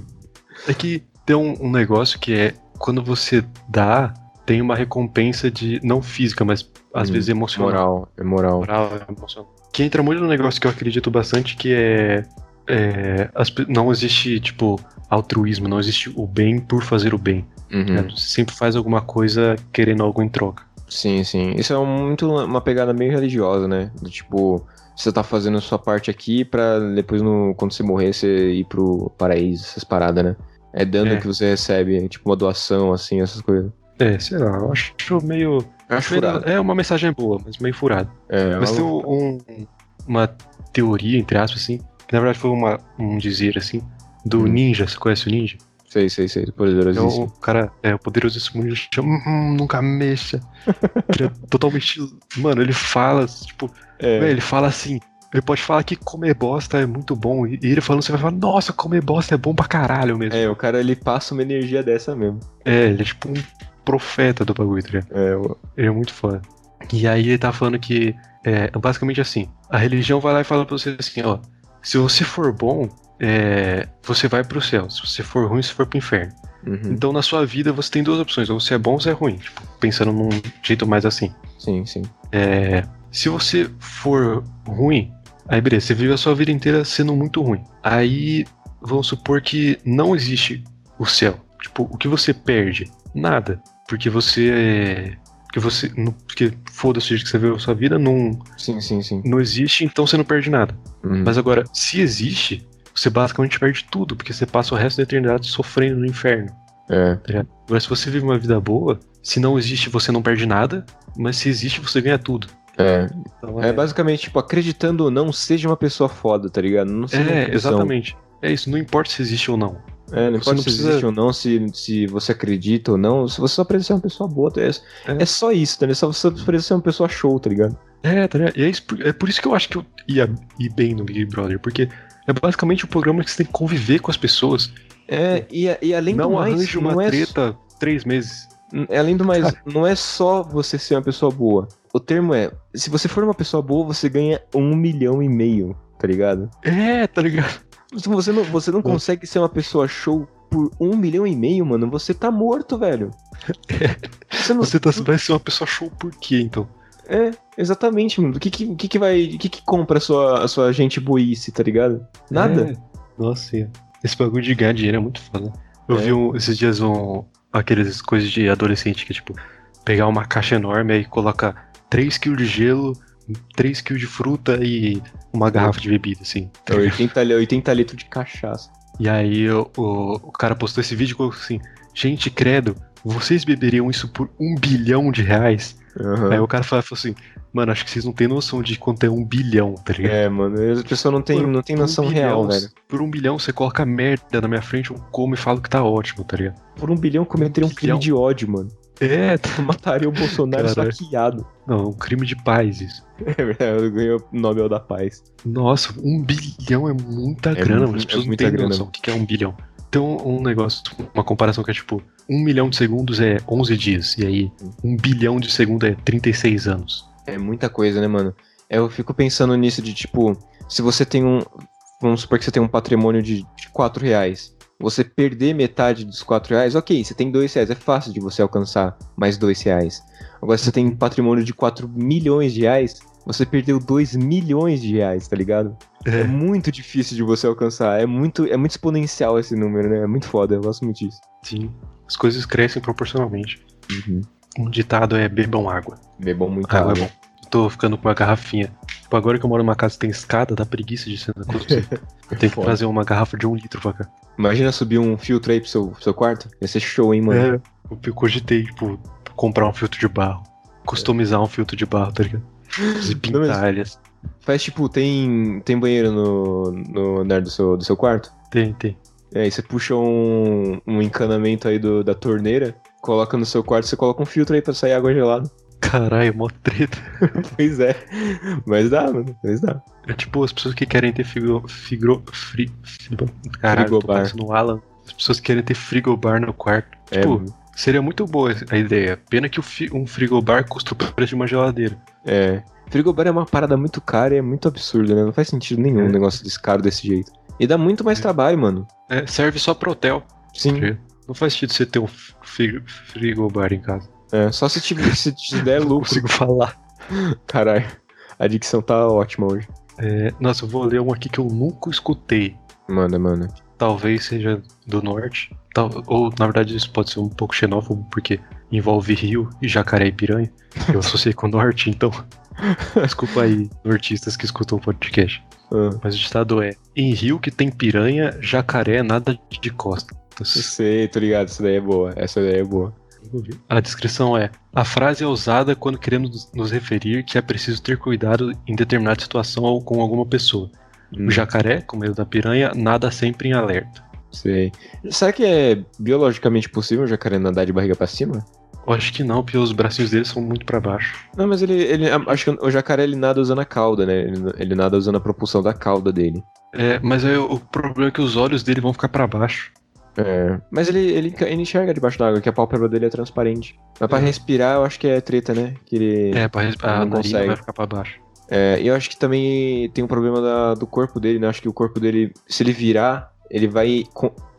[SPEAKER 1] É que tem um, um negócio que é quando você dá, tem uma recompensa de. não física, mas às
[SPEAKER 2] Hum,
[SPEAKER 1] vezes emocional.
[SPEAKER 2] Moral, é moral.
[SPEAKER 1] Moral, é emocional. Que entra muito no negócio que eu acredito bastante, que é. é, as não existe, tipo, altruísmo, não existe o bem por fazer o bem.
[SPEAKER 2] Uhum.
[SPEAKER 1] né? Você sempre faz alguma coisa querendo algo em troca.
[SPEAKER 2] Sim, sim. Isso é muito uma pegada meio religiosa, né? Do tipo, você tá fazendo a sua parte aqui pra depois, no, quando você morrer, você ir pro paraíso, essas paradas, né? É dando
[SPEAKER 1] É.
[SPEAKER 2] que você recebe, é tipo uma doação, assim, essas coisas.
[SPEAKER 1] É, sei lá, eu acho meio.
[SPEAKER 2] Acho
[SPEAKER 1] meio-
[SPEAKER 2] furado.
[SPEAKER 1] é uma mensagem boa, mas meio furada.
[SPEAKER 2] É,
[SPEAKER 1] Mas tem um, uma teoria, entre aspas, assim, que na verdade foi uma, um dizer, assim, do
[SPEAKER 2] Hum.
[SPEAKER 1] ninja. Você conhece o ninja?
[SPEAKER 2] Sei, sei, sei.
[SPEAKER 1] É
[SPEAKER 2] Poderosíssimo.
[SPEAKER 1] o cara, é o poderosíssimo ninja chama, hum, nunca mexa. Ele é *laughs* totalmente. Mano, ele fala, tipo,
[SPEAKER 2] É,
[SPEAKER 1] Véi, ele fala assim. Ele pode falar que comer bosta é muito bom. E ele falando, você vai falar, nossa, comer bosta é bom pra caralho mesmo.
[SPEAKER 2] é, o cara ele passa uma energia dessa mesmo.
[SPEAKER 1] É, ele é tipo um profeta do bagulho, tá ligado?
[SPEAKER 2] É, o-
[SPEAKER 1] Ele é muito foda. E aí ele tá falando que é basicamente assim: a religião vai lá e fala pra você assim, ó, se você for bom, é, você vai pro céu. Se você for ruim, você for pro inferno.
[SPEAKER 2] uhum,
[SPEAKER 1] Então na sua vida você tem duas opções: ou você é bom ou você é ruim. Tipo, pensando num jeito mais assim.
[SPEAKER 2] Sim, sim.
[SPEAKER 1] É, se você for ruim, aí beleza, você vive a sua vida inteira sendo muito ruim. Aí vamos supor que não existe o céu. Tipo, o que você perde? Nada. Porque você é. Porque você. não- Porque foda-se que você viveu a sua vida, não,
[SPEAKER 2] Sim, sim, sim.
[SPEAKER 1] não existe, então você não perde nada.
[SPEAKER 2] Uhum.
[SPEAKER 1] Mas agora, se existe, você basicamente perde tudo, porque você passa o resto da eternidade sofrendo no inferno.
[SPEAKER 2] É,
[SPEAKER 1] tá? Agora, se você vive uma vida boa, se não existe, você não perde nada, mas se existe, você ganha tudo.
[SPEAKER 2] é.
[SPEAKER 1] Então,
[SPEAKER 2] É basicamente, tipo, acreditando ou não, seja uma pessoa foda, tá ligado? Não seja
[SPEAKER 1] É, exatamente. É isso, não importa se existe ou não.
[SPEAKER 2] É, não
[SPEAKER 1] não
[SPEAKER 2] se
[SPEAKER 1] precisa-
[SPEAKER 2] existe ou não, se, se você acredita ou não, se você só precisa ser uma pessoa boa, é,
[SPEAKER 1] É.
[SPEAKER 2] é só isso, tá ligado? Só você precisa ser uma pessoa show, tá ligado?
[SPEAKER 1] É, tá ligado? E é, isso, por- é por isso que eu acho que eu ia ir bem no Big Brother, porque é basicamente um programa que você tem que conviver com as pessoas.
[SPEAKER 2] É, e, e além
[SPEAKER 1] não
[SPEAKER 2] do mais,
[SPEAKER 1] arranje uma
[SPEAKER 2] não é,
[SPEAKER 1] treta três meses.
[SPEAKER 2] é, além do mais, não é só você ser uma pessoa boa. O termo é, se você for uma pessoa boa, você ganha um milhão e meio, tá ligado?
[SPEAKER 1] É, tá ligado?
[SPEAKER 2] Você não, você não consegue ser uma pessoa show por um milhão e meio, mano, você tá morto, velho. *laughs* Você não,
[SPEAKER 1] Você tá, vai ser uma pessoa show por quê, então?
[SPEAKER 2] É, exatamente, mano. O que que, que, que vai. O que, que compra a sua, a sua gente boice, tá ligado? Nada.
[SPEAKER 1] É. Nossa, esse bagulho de ganhar dinheiro é muito foda. Eu
[SPEAKER 2] É.
[SPEAKER 1] vi um- esses dias um, aqueles coisas de adolescente que é tipo, pegar uma caixa enorme aí coloca 3kg de gelo, 3kg de fruta e uma garrafa de bebida, assim.
[SPEAKER 2] É 80, li- 80 litros de cachaça.
[SPEAKER 1] E aí o, o, o cara postou esse vídeo e colocou assim: Gente, credo, vocês beberiam isso por um bilhão de reais?
[SPEAKER 2] Aham.
[SPEAKER 1] Aí o cara falou falou assim: Mano, acho que vocês não têm noção de quanto é um bilhão, tá ligado?
[SPEAKER 2] É, mano, a pessoa não tem,
[SPEAKER 1] Por-
[SPEAKER 2] não tem
[SPEAKER 1] um
[SPEAKER 2] noção
[SPEAKER 1] bilhão,
[SPEAKER 2] real, velho.
[SPEAKER 1] Por um bilhão você coloca merda na minha frente, eu como e falo que tá ótimo, tá ligado?
[SPEAKER 2] Por um bilhão cometeria um
[SPEAKER 1] Um
[SPEAKER 2] crime de ódio, mano.
[SPEAKER 1] É, *laughs*
[SPEAKER 2] Mataria o Bolsonaro
[SPEAKER 1] Caralho.
[SPEAKER 2] esfaqueado.
[SPEAKER 1] não, é um crime de paz isso. *laughs*
[SPEAKER 2] É verdade, ganhou o Nobel da Paz.
[SPEAKER 1] Nossa, um bilhão é muita
[SPEAKER 2] É
[SPEAKER 1] grana,
[SPEAKER 2] mu-
[SPEAKER 1] mano. As
[SPEAKER 2] é
[SPEAKER 1] pessoas não
[SPEAKER 2] muita
[SPEAKER 1] têm
[SPEAKER 2] grana.
[SPEAKER 1] noção do que é um bilhão. Tem um, um negócio, uma comparação que é tipo, um milhão de segundos é 11 dias, e aí um bilhão de segundos é 36 anos.
[SPEAKER 2] É muita coisa, né, mano? Eu fico pensando nisso de tipo, se você tem um. Vamos supor que você tem um patrimônio de, de 4 reais. Você perder metade dos 4 reais, ok, você tem 2 reais, é fácil de você alcançar mais 2 reais. Agora, se você tem um patrimônio de 4 milhões de reais, você perdeu 2 milhões de reais, tá ligado? É,
[SPEAKER 1] É,
[SPEAKER 2] muito difícil de você alcançar. É muito, é muito exponencial esse número, né? É muito foda, eu gosto muito disso.
[SPEAKER 1] sim. As coisas crescem proporcionalmente. Um ditado é bebam água.
[SPEAKER 2] Bebam muita
[SPEAKER 1] Água é
[SPEAKER 2] água.
[SPEAKER 1] bom. Tô ficando com uma garrafinha. Tipo, agora que eu moro numa casa que tem escada, dá preguiça de ser na coisa. *laughs* Eu tenho que
[SPEAKER 2] Foda.
[SPEAKER 1] trazer uma garrafa de um litro pra cá.
[SPEAKER 2] Imagina subir um filtro aí pro seu, pro seu quarto. Ia ser show, hein, mano?
[SPEAKER 1] É, eu cogitei, tipo, comprar um filtro de barro. Customizar um filtro de barro, tá ligado? E pintar eles.
[SPEAKER 2] Faz tipo, tem, tem banheiro no, no andar do seu, do seu quarto?
[SPEAKER 1] Tem, tem.
[SPEAKER 2] É, aí você puxa um, um encanamento aí do, da torneira, coloca no seu quarto, você coloca um filtro aí pra sair água gelada.
[SPEAKER 1] Caralho, mó treta. *laughs*
[SPEAKER 2] pois é. Mas dá, mano. Mas dá.
[SPEAKER 1] É tipo as pessoas que querem ter frigo. Figro, fri, fri- caralho,
[SPEAKER 2] Frigobar.
[SPEAKER 1] no Alan. As pessoas que querem ter frigobar no quarto.
[SPEAKER 2] É,
[SPEAKER 1] Tipo,
[SPEAKER 2] mano.
[SPEAKER 1] seria muito boa a ideia. Pena que um frigobar custa o preço de uma geladeira.
[SPEAKER 2] É. Frigobar é uma parada muito cara e é muito absurdo, né? Não faz sentido nenhum
[SPEAKER 1] É.
[SPEAKER 2] um negócio desse caro desse jeito. E dá muito mais
[SPEAKER 1] É.
[SPEAKER 2] trabalho, mano.
[SPEAKER 1] É, serve só pro hotel.
[SPEAKER 2] Sim.
[SPEAKER 1] Não faz sentido você ter um fri- frigobar em casa.
[SPEAKER 2] É, só se, tiver, se te der
[SPEAKER 1] Não
[SPEAKER 2] lucro.
[SPEAKER 1] consigo falar.
[SPEAKER 2] Caralho. A dicção tá ótima hoje.
[SPEAKER 1] É, nossa, eu vou ler um aqui que eu nunca escutei.
[SPEAKER 2] Manda, mano.
[SPEAKER 1] Talvez seja do norte. Tal- ou, na verdade, isso pode ser um pouco xenófobo, porque envolve rio e jacaré e piranha. Eu associei com o norte, então. *laughs* Desculpa aí, nortistas que escutam o podcast.
[SPEAKER 2] Ah,
[SPEAKER 1] Mas o ditado é: em rio que tem piranha, jacaré nada de
[SPEAKER 2] eu
[SPEAKER 1] costas.
[SPEAKER 2] sei, tô ligado, essa daí é boa. Essa daí é boa.
[SPEAKER 1] A descrição é: a frase é usada quando queremos nos referir que é preciso ter cuidado em determinada situação ou com alguma pessoa.
[SPEAKER 2] Hum,
[SPEAKER 1] O jacaré, com medo da piranha, nada sempre em alerta.
[SPEAKER 2] Sei. Será que é biologicamente possível o jacaré nadar de barriga pra cima?
[SPEAKER 1] Eu acho que não, porque os bracinhos dele são muito pra baixo.
[SPEAKER 2] Não, mas ele, ele. Acho que o jacaré ele nada usando a cauda, né? Ele, ele nada usando a propulsão da cauda dele.
[SPEAKER 1] É, mas aí o problema é que os olhos dele vão ficar pra baixo.
[SPEAKER 2] É. Mas ele, ele, ele enxerga debaixo d'água, que a pálpebra dele é transparente. Mas pra
[SPEAKER 1] É.
[SPEAKER 2] respirar, eu acho que é treta, né? Que ele.
[SPEAKER 1] É, pra respirar,
[SPEAKER 2] não consegue.
[SPEAKER 1] vai ficar pra baixo.
[SPEAKER 2] É, e eu acho que também tem um problema da- do corpo dele, né? Acho que o corpo dele, se ele virar, ele vai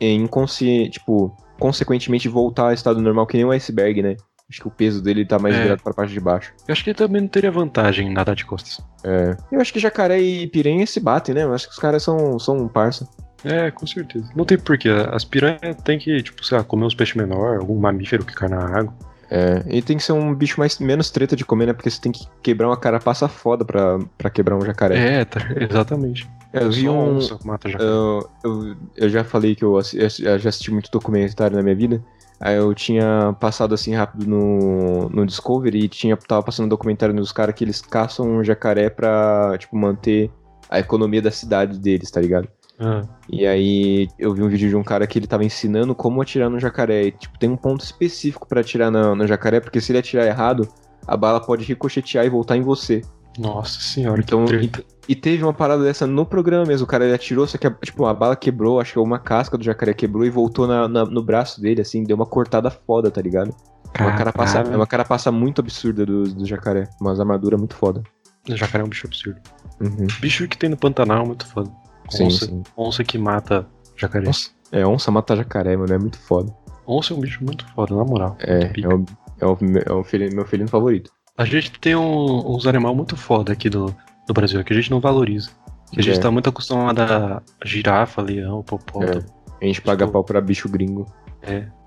[SPEAKER 2] é, inconsci... tipo, consequentemente voltar ao estado normal, que nem um iceberg, né? Acho que o peso dele tá mais
[SPEAKER 1] É.
[SPEAKER 2] virado pra parte de baixo.
[SPEAKER 1] Eu acho que ele também não teria vantagem em nadar de costas.
[SPEAKER 2] É. Eu acho que jacaré e piranha se batem, né? Eu acho que os caras são, são um parça.
[SPEAKER 1] É, com certeza. Não tem porquê. As piranhas têm que, tipo, sei lá, comer uns peixes menores, algum mamífero que cai na água.
[SPEAKER 2] É. E tem que ser um bicho mais, menos treta de comer, né? Porque você tem que quebrar uma carapaça foda pra, pra quebrar um jacaré.
[SPEAKER 1] É, tá, exatamente.
[SPEAKER 2] É, eu vi um.
[SPEAKER 1] onça mata jacaré.
[SPEAKER 2] Eu, eu, eu já falei que eu, assi- eu já assisti muito documentário na minha vida. Aí eu tinha passado assim rápido no, no Discovery e tinha, tava passando um documentário dos caras que eles caçam um jacaré pra, tipo, manter a economia da cidade deles, tá ligado?
[SPEAKER 1] Ah,
[SPEAKER 2] E aí eu vi um vídeo de um cara que ele tava ensinando como atirar no jacaré. E, tipo, tem um ponto específico pra atirar no, no jacaré, porque se ele atirar errado, a bala pode ricochetear e voltar em você.
[SPEAKER 1] nossa senhora,
[SPEAKER 2] Então,
[SPEAKER 1] que
[SPEAKER 2] e,
[SPEAKER 1] treta.
[SPEAKER 2] e teve uma parada dessa no programa mesmo. O cara ele atirou, só que a, tipo, a bala quebrou, acho que uma casca do jacaré quebrou e voltou na, na- no braço dele, assim, deu uma cortada foda, tá ligado? É uma carapaça,
[SPEAKER 1] Caralho.
[SPEAKER 2] é uma carapaça muito absurda do, do jacaré. Umas armaduras muito foda.
[SPEAKER 1] Jacaré é um bicho absurdo.
[SPEAKER 2] Uhum.
[SPEAKER 1] Bicho que tem no Pantanal é muito foda.
[SPEAKER 2] Sim,
[SPEAKER 1] onça,
[SPEAKER 2] sim.
[SPEAKER 1] onça que mata jacaré.
[SPEAKER 2] Nossa, é, onça mata jacaré, mano, é muito foda.
[SPEAKER 1] Onça é um bicho muito foda, na moral.
[SPEAKER 2] É, é o, é o, meu- é o felino- meu felino favorito.
[SPEAKER 1] A gente tem um- uns animais muito foda aqui do, do Brasil, que a gente não valoriza. A gente
[SPEAKER 2] É.
[SPEAKER 1] tá muito acostumado a girafa, leão, popota.
[SPEAKER 2] A gente paga
[SPEAKER 1] Tipo-
[SPEAKER 2] pau pra bicho gringo.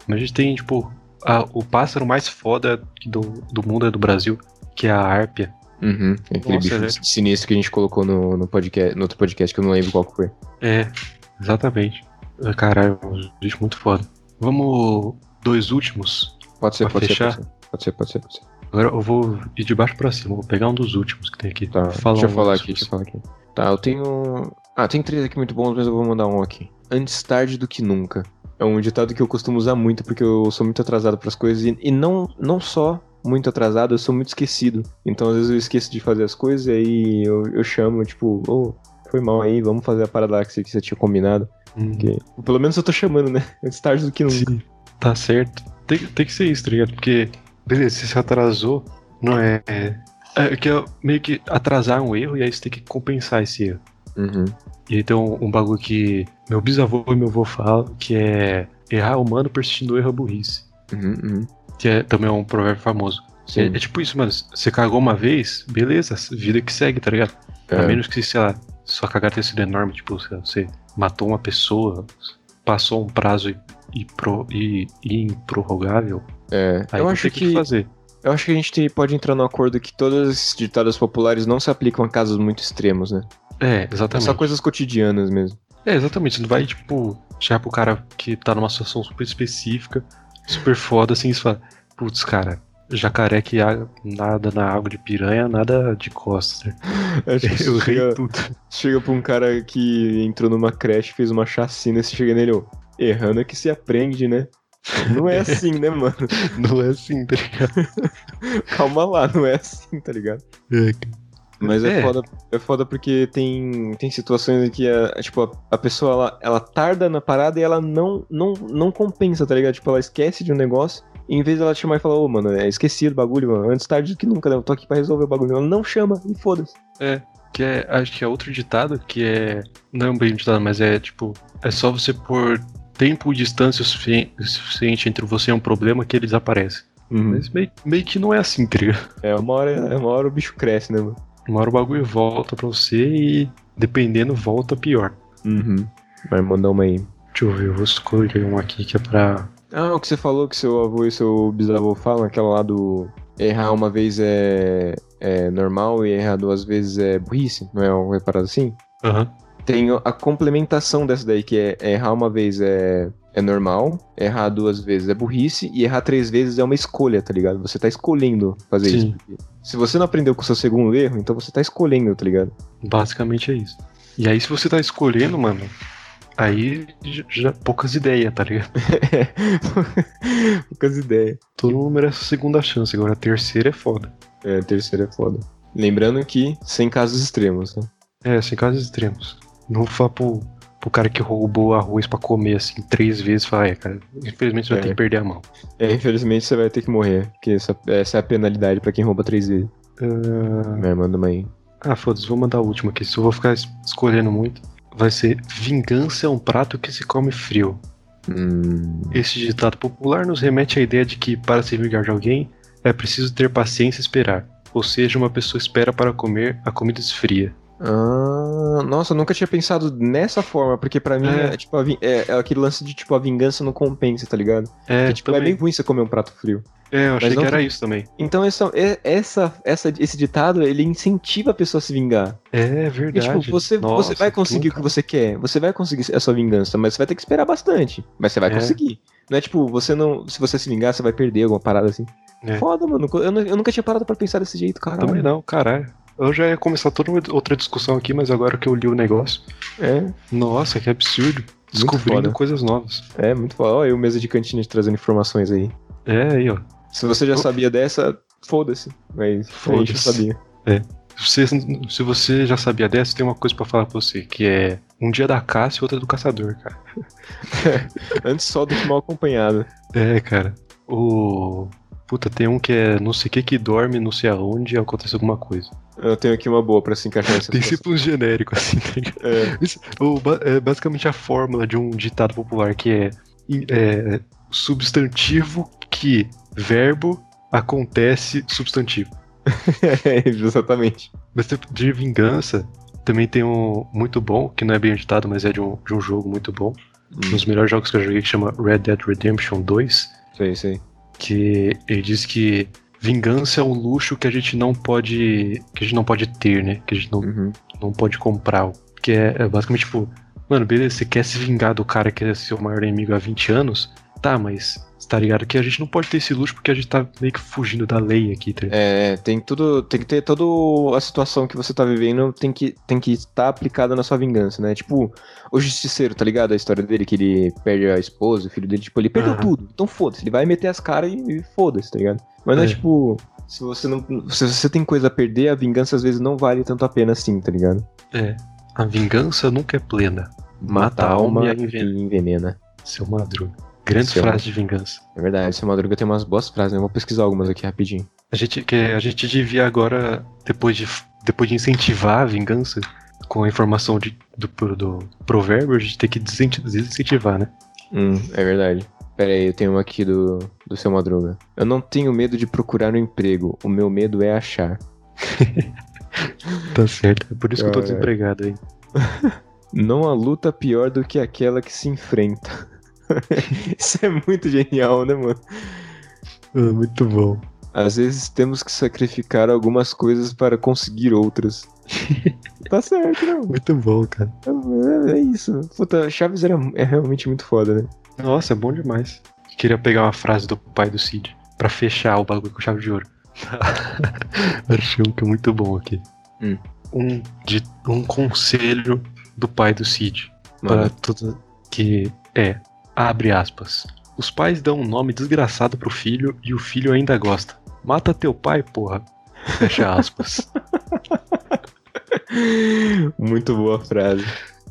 [SPEAKER 1] Mas a gente tem, tipo, a- o pássaro mais foda do, do mundo é do Brasil, que é a árpia.
[SPEAKER 2] Uhum. Aquele
[SPEAKER 1] Nossa,
[SPEAKER 2] bicho
[SPEAKER 1] é.
[SPEAKER 2] sinistro que a gente colocou no, no, podcast, no outro podcast que eu não lembro qual que foi.
[SPEAKER 1] É, exatamente. Ah, Caralho, um bicho muito foda. Vamos. Dois últimos.
[SPEAKER 2] Pode ser, pode ser,
[SPEAKER 1] fechar?
[SPEAKER 2] pode ser. Pode ser, pode ser, pode ser.
[SPEAKER 1] Agora eu vou ir de baixo pra cima, vou pegar um dos últimos que tem aqui.
[SPEAKER 2] Tá,
[SPEAKER 1] Fala
[SPEAKER 2] deixa eu
[SPEAKER 1] um
[SPEAKER 2] falar
[SPEAKER 1] dos
[SPEAKER 2] aqui, deixa eu falar aqui. Tá, eu tenho. Ah, tem três aqui muito bons, mas eu vou mandar um aqui. Antes tarde do que nunca. É um ditado que eu costumo usar muito, porque eu sou muito atrasado pras coisas. E, e não, não só muito atrasado, eu sou muito esquecido. Então às vezes eu esqueço de fazer as coisas e aí eu, eu chamo, tipo, ô, foi mal aí, vamos fazer a parada que você, que você tinha combinado.
[SPEAKER 1] Hum,
[SPEAKER 2] Porque, pelo menos eu tô chamando, né? *laughs* Antes tarde do que nunca.
[SPEAKER 1] Sim, tá certo. Tem, tem que ser isso, tá ligado? Porque, beleza, se você atrasou, não é. É, é que é meio que atrasar um erro e aí você tem que compensar esse erro.
[SPEAKER 2] Uhum.
[SPEAKER 1] E aí tem um, um bagulho que meu bisavô e meu avô falam, que é errar humano persistindo o erro é burrice.
[SPEAKER 2] Uhum, uhum.
[SPEAKER 1] Que é, também é um provérbio famoso. É, é tipo isso, mano. Você cagou uma vez, beleza, vida que segue, tá ligado? A
[SPEAKER 2] É.
[SPEAKER 1] menos que, sei lá, sua cagada tenha sido enorme, tipo, lá, você matou uma pessoa, passou um prazo pro, improrrogável,
[SPEAKER 2] É,
[SPEAKER 1] aí
[SPEAKER 2] eu acho
[SPEAKER 1] o
[SPEAKER 2] que,
[SPEAKER 1] fazer.
[SPEAKER 2] eu acho que a gente pode entrar no acordo que todos esses ditados populares não se aplicam a casos muito extremos, né?
[SPEAKER 1] É,
[SPEAKER 2] É
[SPEAKER 1] exatamente.
[SPEAKER 2] só coisas cotidianas mesmo.
[SPEAKER 1] É, exatamente. Você não vai, tipo, chegar pro cara que tá numa situação super específica, super foda, assim, você fala, putz, cara, jacaré que nada na água de piranha, nada de costas. *laughs* né?
[SPEAKER 2] Que
[SPEAKER 1] Eu
[SPEAKER 2] chega,
[SPEAKER 1] tudo.
[SPEAKER 2] chega pra um cara que entrou numa creche, fez uma chacina, você chega nele, ô, errando é que se aprende, né? Não é assim, né, mano? *laughs*
[SPEAKER 1] Não é assim, tá ligado? *laughs*
[SPEAKER 2] Calma lá, não é assim, tá ligado? Mas é,
[SPEAKER 1] É.
[SPEAKER 2] foda, é foda porque tem, tem situações em que a, tipo, a, a pessoa ela, ela tarda na parada e ela não, não, não compensa, tá ligado? Tipo, ela esquece de um negócio e em vez dela te chamar e falar, ô, mano, é esqueci do bagulho, mano, antes tarde do que nunca, né? Eu tô aqui pra resolver o bagulho. Ela não chama e foda-se.
[SPEAKER 1] Que é, acho que é outro ditado que é. Não é bem um ditado, mas é tipo. É só você pôr tempo e distância o sufici- suficiente entre você e um problema que ele desaparece. Mas meio, meio que não é assim, tá ligado?
[SPEAKER 2] É, uma hora, é uma hora o bicho cresce, né, mano?
[SPEAKER 1] Uma hora o bagulho volta pra você e dependendo volta pior.
[SPEAKER 2] Uhum. Vai mandar uma aí.
[SPEAKER 1] Deixa eu ver, eu vou escolher um aqui que é pra
[SPEAKER 2] Ah, o que você falou que seu avô e seu bisavô falam, aquela lá do errar uma vez é, é normal e errar duas vezes é burrice, não é uma parada assim?
[SPEAKER 1] Aham.
[SPEAKER 2] Tem a complementação dessa daí, que é errar uma vez é, é normal, errar duas vezes é burrice e errar três vezes é uma escolha, tá ligado? Você tá escolhendo fazer
[SPEAKER 1] Sim.
[SPEAKER 2] isso. Se você não aprendeu com o seu segundo erro, então você tá escolhendo, tá ligado?
[SPEAKER 1] Basicamente é isso. E aí, se você tá escolhendo, mano, aí já, já- poucas ideias, tá ligado? *laughs*
[SPEAKER 2] Poucas ideias.
[SPEAKER 1] Todo mundo merece a segunda chance, agora a terceira é foda.
[SPEAKER 2] É, a terceira é foda. Lembrando que sem casos extremos, né?
[SPEAKER 1] É, sem casos extremos. Não vá pro, pro cara que roubou arroz pra comer, assim, três vezes e falar, é, cara, infelizmente você vai
[SPEAKER 2] É.
[SPEAKER 1] ter que perder a mão.
[SPEAKER 2] É, infelizmente você vai ter que morrer, porque essa, essa é a penalidade pra quem rouba três vezes.
[SPEAKER 1] Ah,
[SPEAKER 2] Vai, manda uma aí.
[SPEAKER 1] Ah, foda-se, vou mandar a última aqui. Se eu vou ficar es- escolhendo muito, vai ser Vingança é um prato que se come frio.
[SPEAKER 2] Hum,
[SPEAKER 1] Esse ditado popular nos remete à ideia de que, para se vingar de alguém, é preciso ter paciência e esperar. Ou seja, uma pessoa espera para comer a comida esfria.
[SPEAKER 2] Ah, nossa, eu nunca tinha pensado nessa forma, porque pra mim
[SPEAKER 1] É.
[SPEAKER 2] é, tipo é, é aquele lance de tipo a vingança não compensa, tá ligado?
[SPEAKER 1] É,
[SPEAKER 2] Porque, tipo, é
[SPEAKER 1] também.
[SPEAKER 2] bem ruim você comer um prato frio.
[SPEAKER 1] é eu achei
[SPEAKER 2] não
[SPEAKER 1] que era isso também.
[SPEAKER 2] Então essa, é- essa, essa, esse ditado, ele incentiva a pessoa a se vingar.
[SPEAKER 1] É
[SPEAKER 2] Porque,
[SPEAKER 1] verdade.
[SPEAKER 2] tipo, você,
[SPEAKER 1] Nossa,
[SPEAKER 2] você vai conseguir o que você quer, você vai conseguir a sua vingança, mas você vai ter que esperar bastante. Mas você vai
[SPEAKER 1] É.
[SPEAKER 2] conseguir. Não é tipo, você não. Se você se vingar, você vai perder alguma parada assim.
[SPEAKER 1] É.
[SPEAKER 2] Foda, mano. Eu, eu nunca tinha parado pra pensar desse jeito, cara.
[SPEAKER 1] Também não, caralho. Eu já ia começar toda outra discussão aqui, mas agora que eu li o negócio.
[SPEAKER 2] É,
[SPEAKER 1] Nossa, que absurdo. Descobrindo
[SPEAKER 2] foda.
[SPEAKER 1] coisas novas.
[SPEAKER 2] é muito foda. Ó, eu mesa de cantina te trazendo informações aí.
[SPEAKER 1] É, aí, ó.
[SPEAKER 2] Se você já sabia dessa, foda-se. Mas a gente
[SPEAKER 1] Foda-se.
[SPEAKER 2] sabia.
[SPEAKER 1] Se você, se você já sabia dessa, tem uma coisa pra falar pra você, que é um dia da caça e outra do caçador, cara. *laughs*
[SPEAKER 2] Antes só do que mal acompanhado.
[SPEAKER 1] É, cara. O. Puta, tem um que é não sei o que que dorme, não sei aonde e acontece alguma coisa.
[SPEAKER 2] Eu tenho aqui uma boa pra se encaixar nessa
[SPEAKER 1] Tem
[SPEAKER 2] situação.
[SPEAKER 1] sempre um genérico, *laughs* assim, tá ligado?
[SPEAKER 2] É,
[SPEAKER 1] Isso- o é basicamente a fórmula de um ditado popular, que é, é substantivo que verbo acontece substantivo. *laughs*
[SPEAKER 2] é, exatamente.
[SPEAKER 1] Mas tipo, de vingança, também tem um muito bom, que não é bem ditado, mas é de um, de um jogo muito bom. Um dos melhores jogos que eu joguei, que chama Red Dead Redemption 2.
[SPEAKER 2] Isso aí, isso aí.
[SPEAKER 1] que ele diz que vingança é um luxo que a gente não pode que a gente não pode ter, né? Que a gente não,
[SPEAKER 2] Uhum.
[SPEAKER 1] não pode comprar. Que é, é basicamente tipo, mano, beleza, você quer se vingar do cara que é seu maior inimigo há 20 anos? Tá, mas tá ligado que a gente não pode ter esse luxo porque a gente tá meio que fugindo da lei aqui, tá?
[SPEAKER 2] É, tem tudo, tem que ter toda a situação que você tá vivendo, tem que tem que estar aplicada na sua vingança, né? Tipo, o justiceiro, tá ligado? A história dele que ele perde a esposa, o filho dele, tipo, ele perdeu
[SPEAKER 1] Aham.
[SPEAKER 2] tudo. Então foda-se, ele vai meter as caras e, e foda-se, tá ligado? Mas não é
[SPEAKER 1] É.
[SPEAKER 2] tipo, se você não, se você tem coisa a perder, a vingança às vezes não vale tanto a pena assim, tá ligado?
[SPEAKER 1] É. A vingança nunca é plena. Mata a alma e a envenena.
[SPEAKER 2] e envenena.
[SPEAKER 1] Seu madruga. Grande
[SPEAKER 2] Seu
[SPEAKER 1] frase de vingança.
[SPEAKER 2] É verdade, seu Madruga tem umas boas frases, né? Eu vou pesquisar algumas aqui rapidinho.
[SPEAKER 1] A gente, que a gente devia agora, depois de, depois de incentivar a vingança com a informação de, do, do provérbio, a gente tem que desincenti- desincentivar, né?
[SPEAKER 2] Hum, é verdade. Pera aí, eu tenho uma aqui do, do seu Madruga. Eu não tenho medo de procurar um emprego, o meu medo é achar. *laughs*
[SPEAKER 1] Tá certo. É por isso que eu tô desempregado aí. *laughs*
[SPEAKER 2] Não há luta pior do que aquela que se enfrenta. *laughs* Isso é muito genial, né, mano?
[SPEAKER 1] Ah, muito bom.
[SPEAKER 2] Às vezes temos que sacrificar algumas coisas para conseguir outras. *laughs* tá certo, não.
[SPEAKER 1] Muito bom, cara.
[SPEAKER 2] É, é isso. Puta, Chaves era, é realmente muito foda, né?
[SPEAKER 1] Nossa, é bom demais. Queria pegar uma frase do pai do Cid pra fechar o bagulho com chave de ouro. *laughs* Achei um que é muito bom aqui.
[SPEAKER 2] Hum.
[SPEAKER 1] Um, de, um conselho do pai do Cid. para tudo que é, abre aspas. Os pais dão um nome desgraçado pro filho e o filho ainda gosta. Mata teu pai, porra. Fecha aspas. *laughs*
[SPEAKER 2] muito boa frase.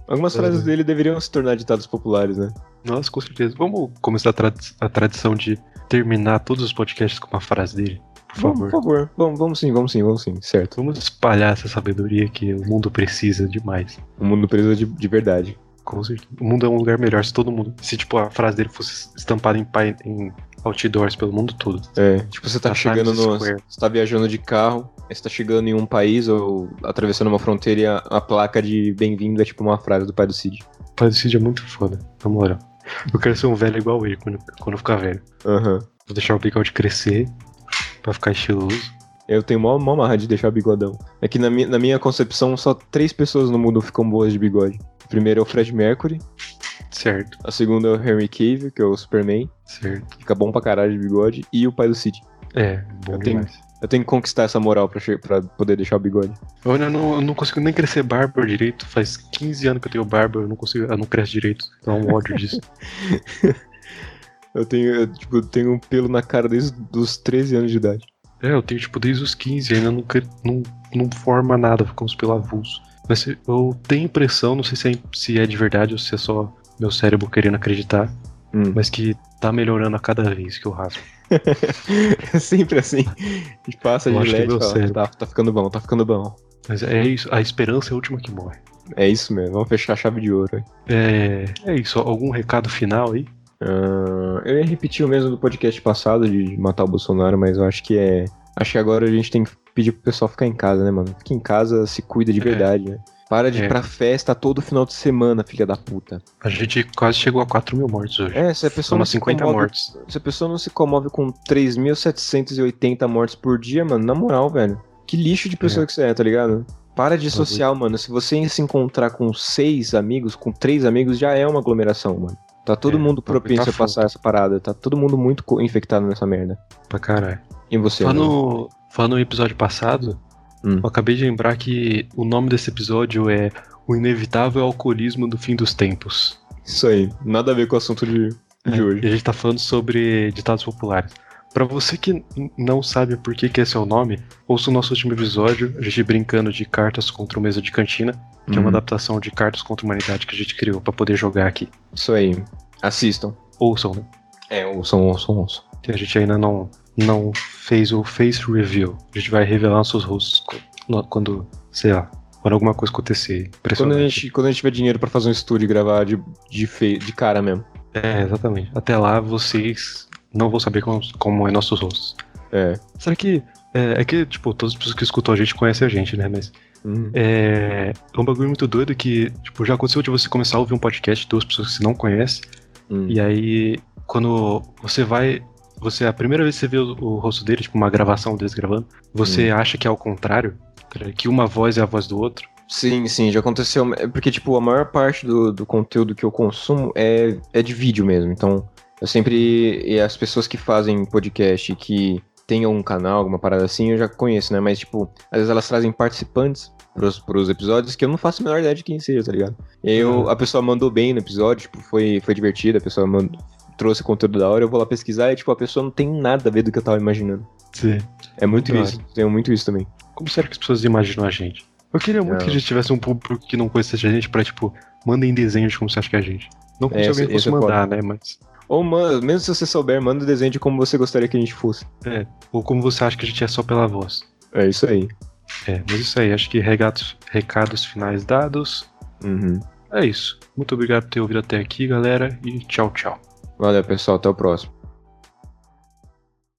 [SPEAKER 2] Algumas
[SPEAKER 1] É.
[SPEAKER 2] frases dele deveriam se tornar ditados populares, né?
[SPEAKER 1] Nossa, com certeza. Vamos começar a, tradi- a tradição de terminar todos os podcasts com uma frase dele, por
[SPEAKER 2] Vamos,
[SPEAKER 1] favor.
[SPEAKER 2] por favor. Vamos, vamos sim, vamos sim, vamos sim. Certo.
[SPEAKER 1] Vamos espalhar essa sabedoria que o mundo precisa demais.
[SPEAKER 2] O mundo precisa de, de verdade.
[SPEAKER 1] Com certeza. O mundo é um lugar melhor se todo mundo. Se tipo a frase dele fosse estampada em, pai- em outdoors pelo mundo todo.
[SPEAKER 2] É, tipo, você tá
[SPEAKER 1] Na
[SPEAKER 2] chegando no.
[SPEAKER 1] Square.
[SPEAKER 2] Você tá viajando de carro, aí você tá chegando em um país ou atravessando uma fronteira e a, a placa de bem-vindo é tipo uma frase do pai do Cid.
[SPEAKER 1] O pai do Cid é muito foda, na moral. Eu quero ser um velho igual ele quando, quando eu ficar velho.
[SPEAKER 2] Aham.
[SPEAKER 1] Vou deixar o bigode crescer pra ficar estiloso.
[SPEAKER 2] Eu tenho mó, mó marra de deixar bigodão. É que na minha, na minha concepção, só três pessoas no mundo ficam boas de bigode. O primeiro é o Fred Mercury,
[SPEAKER 1] Certo,
[SPEAKER 2] a segunda é o Henry Cavill, que é o Superman,
[SPEAKER 1] certo.
[SPEAKER 2] fica bom pra caralho de bigode, e o pai do Cid.
[SPEAKER 1] É, bom
[SPEAKER 2] Eu tenho-. Eu tenho que conquistar essa moral pra, pra poder deixar o bigode.
[SPEAKER 1] Eu ainda não, eu não consigo nem crescer barba direito. Faz 15 anos que eu tenho barba, eu não consigo, eu não cresce direito. Então um ódio disso. *laughs*
[SPEAKER 2] Eu tenho, eu, tipo, tenho um pelo na cara desde os 13 anos de idade.
[SPEAKER 1] É, eu tenho tipo desde os 15 ainda não, não, não forma nada, fica uns pelo avulso. Mas eu tenho impressão, não sei se é, se é de verdade ou se é só meu cérebro querendo acreditar,
[SPEAKER 2] Hum.
[SPEAKER 1] mas que tá melhorando a cada vez que eu raspo. *laughs*
[SPEAKER 2] É sempre assim. Gente passa
[SPEAKER 1] Eu
[SPEAKER 2] de LED e fala, tá, tá ficando bom, tá ficando bom.
[SPEAKER 1] Mas é isso, a esperança é a última que morre.
[SPEAKER 2] É isso mesmo, vamos fechar a chave de ouro aí.
[SPEAKER 1] É, é isso, algum recado final aí?
[SPEAKER 2] Ah, eu ia repetir o mesmo do podcast passado de matar o Bolsonaro, mas eu acho que é. Acho que agora a gente tem que pedir pro pessoal ficar em casa, né, mano? Fica em casa, se cuida de
[SPEAKER 1] É.
[SPEAKER 2] verdade, né? Para de
[SPEAKER 1] É.
[SPEAKER 2] ir pra festa todo final de semana, filha da puta.
[SPEAKER 1] A gente quase chegou a 4 mil mortes hoje.
[SPEAKER 2] É, se a pessoa não se
[SPEAKER 1] 50
[SPEAKER 2] comove,
[SPEAKER 1] mortes.
[SPEAKER 2] Se a pessoa não se comove com 3.780 mortes por dia, mano, na moral, velho. Que lixo de pessoa
[SPEAKER 1] É.
[SPEAKER 2] que você é, tá ligado? Para de
[SPEAKER 1] Mas
[SPEAKER 2] social, mano. Se você se encontrar com seis amigos, com três amigos, já é uma aglomeração, mano. Tá todo
[SPEAKER 1] É,
[SPEAKER 2] mundo
[SPEAKER 1] o bagulho
[SPEAKER 2] propenso
[SPEAKER 1] tá
[SPEAKER 2] a passar essa parada. Tá todo mundo muito co- infectado nessa merda.
[SPEAKER 1] Pra caralho.
[SPEAKER 2] E você,
[SPEAKER 1] Falando, no- falando no episódio passado,
[SPEAKER 2] Hum.
[SPEAKER 1] eu acabei de lembrar que o nome desse episódio é O Inevitável Alcoolismo do Fim dos Tempos.
[SPEAKER 2] Isso aí. Nada a ver com o assunto de, de
[SPEAKER 1] É,
[SPEAKER 2] hoje.
[SPEAKER 1] E a gente tá falando sobre ditados populares. Pra você que não sabe por que, que esse é o nome, ouça o nosso último episódio, a gente brincando de cartas contra o mesa de cantina, que é uma
[SPEAKER 2] Uhum.
[SPEAKER 1] adaptação de cartas contra a humanidade que a gente criou pra poder jogar aqui.
[SPEAKER 2] Isso aí. Assistam.
[SPEAKER 1] Ouçam, né?
[SPEAKER 2] É, ouçam, ouçam, ouçam.
[SPEAKER 1] Que a gente ainda não, não fez o face reveal. A gente vai revelar nossos rostos quando, sei lá, quando alguma coisa acontecer.
[SPEAKER 2] Quando a, gente, quando a gente tiver dinheiro pra fazer um estúdio e gravar de, de, de cara mesmo.
[SPEAKER 1] É, exatamente. Até lá vocês não vão saber como, como é nossos rostos.
[SPEAKER 2] É.
[SPEAKER 1] Será que. É, é que, tipo, todas as pessoas que escutam a gente conhecem a gente, né? Mas
[SPEAKER 2] Uhum.
[SPEAKER 1] é, é um bagulho muito doido que, tipo, já aconteceu de você começar a ouvir um podcast de duas pessoas que você não conhece.
[SPEAKER 2] Hum.
[SPEAKER 1] E aí, quando você vai. Você, a primeira vez que você vê o, o rosto dele, tipo, uma gravação deles gravando, você acha que é ao contrário, tá que uma voz é a voz do outro.
[SPEAKER 2] Sim, sim, já aconteceu. É Porque, tipo, a maior parte do, do conteúdo que eu consumo é, é de vídeo mesmo. Então, eu sempre. E as pessoas que fazem podcast que tenham um canal, alguma parada assim, eu já conheço, né? Mas, tipo, às vezes elas trazem participantes pros, pros episódios que eu não faço a menor ideia de quem seja, tá ligado? E aí eu,
[SPEAKER 1] Uhum.
[SPEAKER 2] a pessoa mandou bem no episódio, tipo, foi, foi divertido, a pessoa mandou, trouxe conteúdo da hora, eu vou lá pesquisar e, tipo, a pessoa não tem nada a ver do que eu tava imaginando.
[SPEAKER 1] Sim.
[SPEAKER 2] É muito
[SPEAKER 1] Claro.
[SPEAKER 2] isso, tenho muito isso também.
[SPEAKER 1] Como será que as pessoas imaginam a gente? Eu queria muito
[SPEAKER 2] Não.
[SPEAKER 1] que a gente tivesse um público que não conhecesse a gente pra, tipo, mandem desenhos de como você acha que é a gente. Não como
[SPEAKER 2] É,
[SPEAKER 1] alguém fosse
[SPEAKER 2] é
[SPEAKER 1] mandar, né? Mas.
[SPEAKER 2] Ou manda, mesmo se você souber, manda o desenho de como você gostaria que a gente fosse.
[SPEAKER 1] Ou como você acha que a gente é só pela voz.
[SPEAKER 2] É isso aí.
[SPEAKER 1] É, mas isso aí, acho que recados, recados finais dados.
[SPEAKER 2] Uhum.
[SPEAKER 1] É isso. Muito obrigado por ter ouvido até aqui, galera, e tchau, tchau.
[SPEAKER 2] Valeu, pessoal. Até o próximo.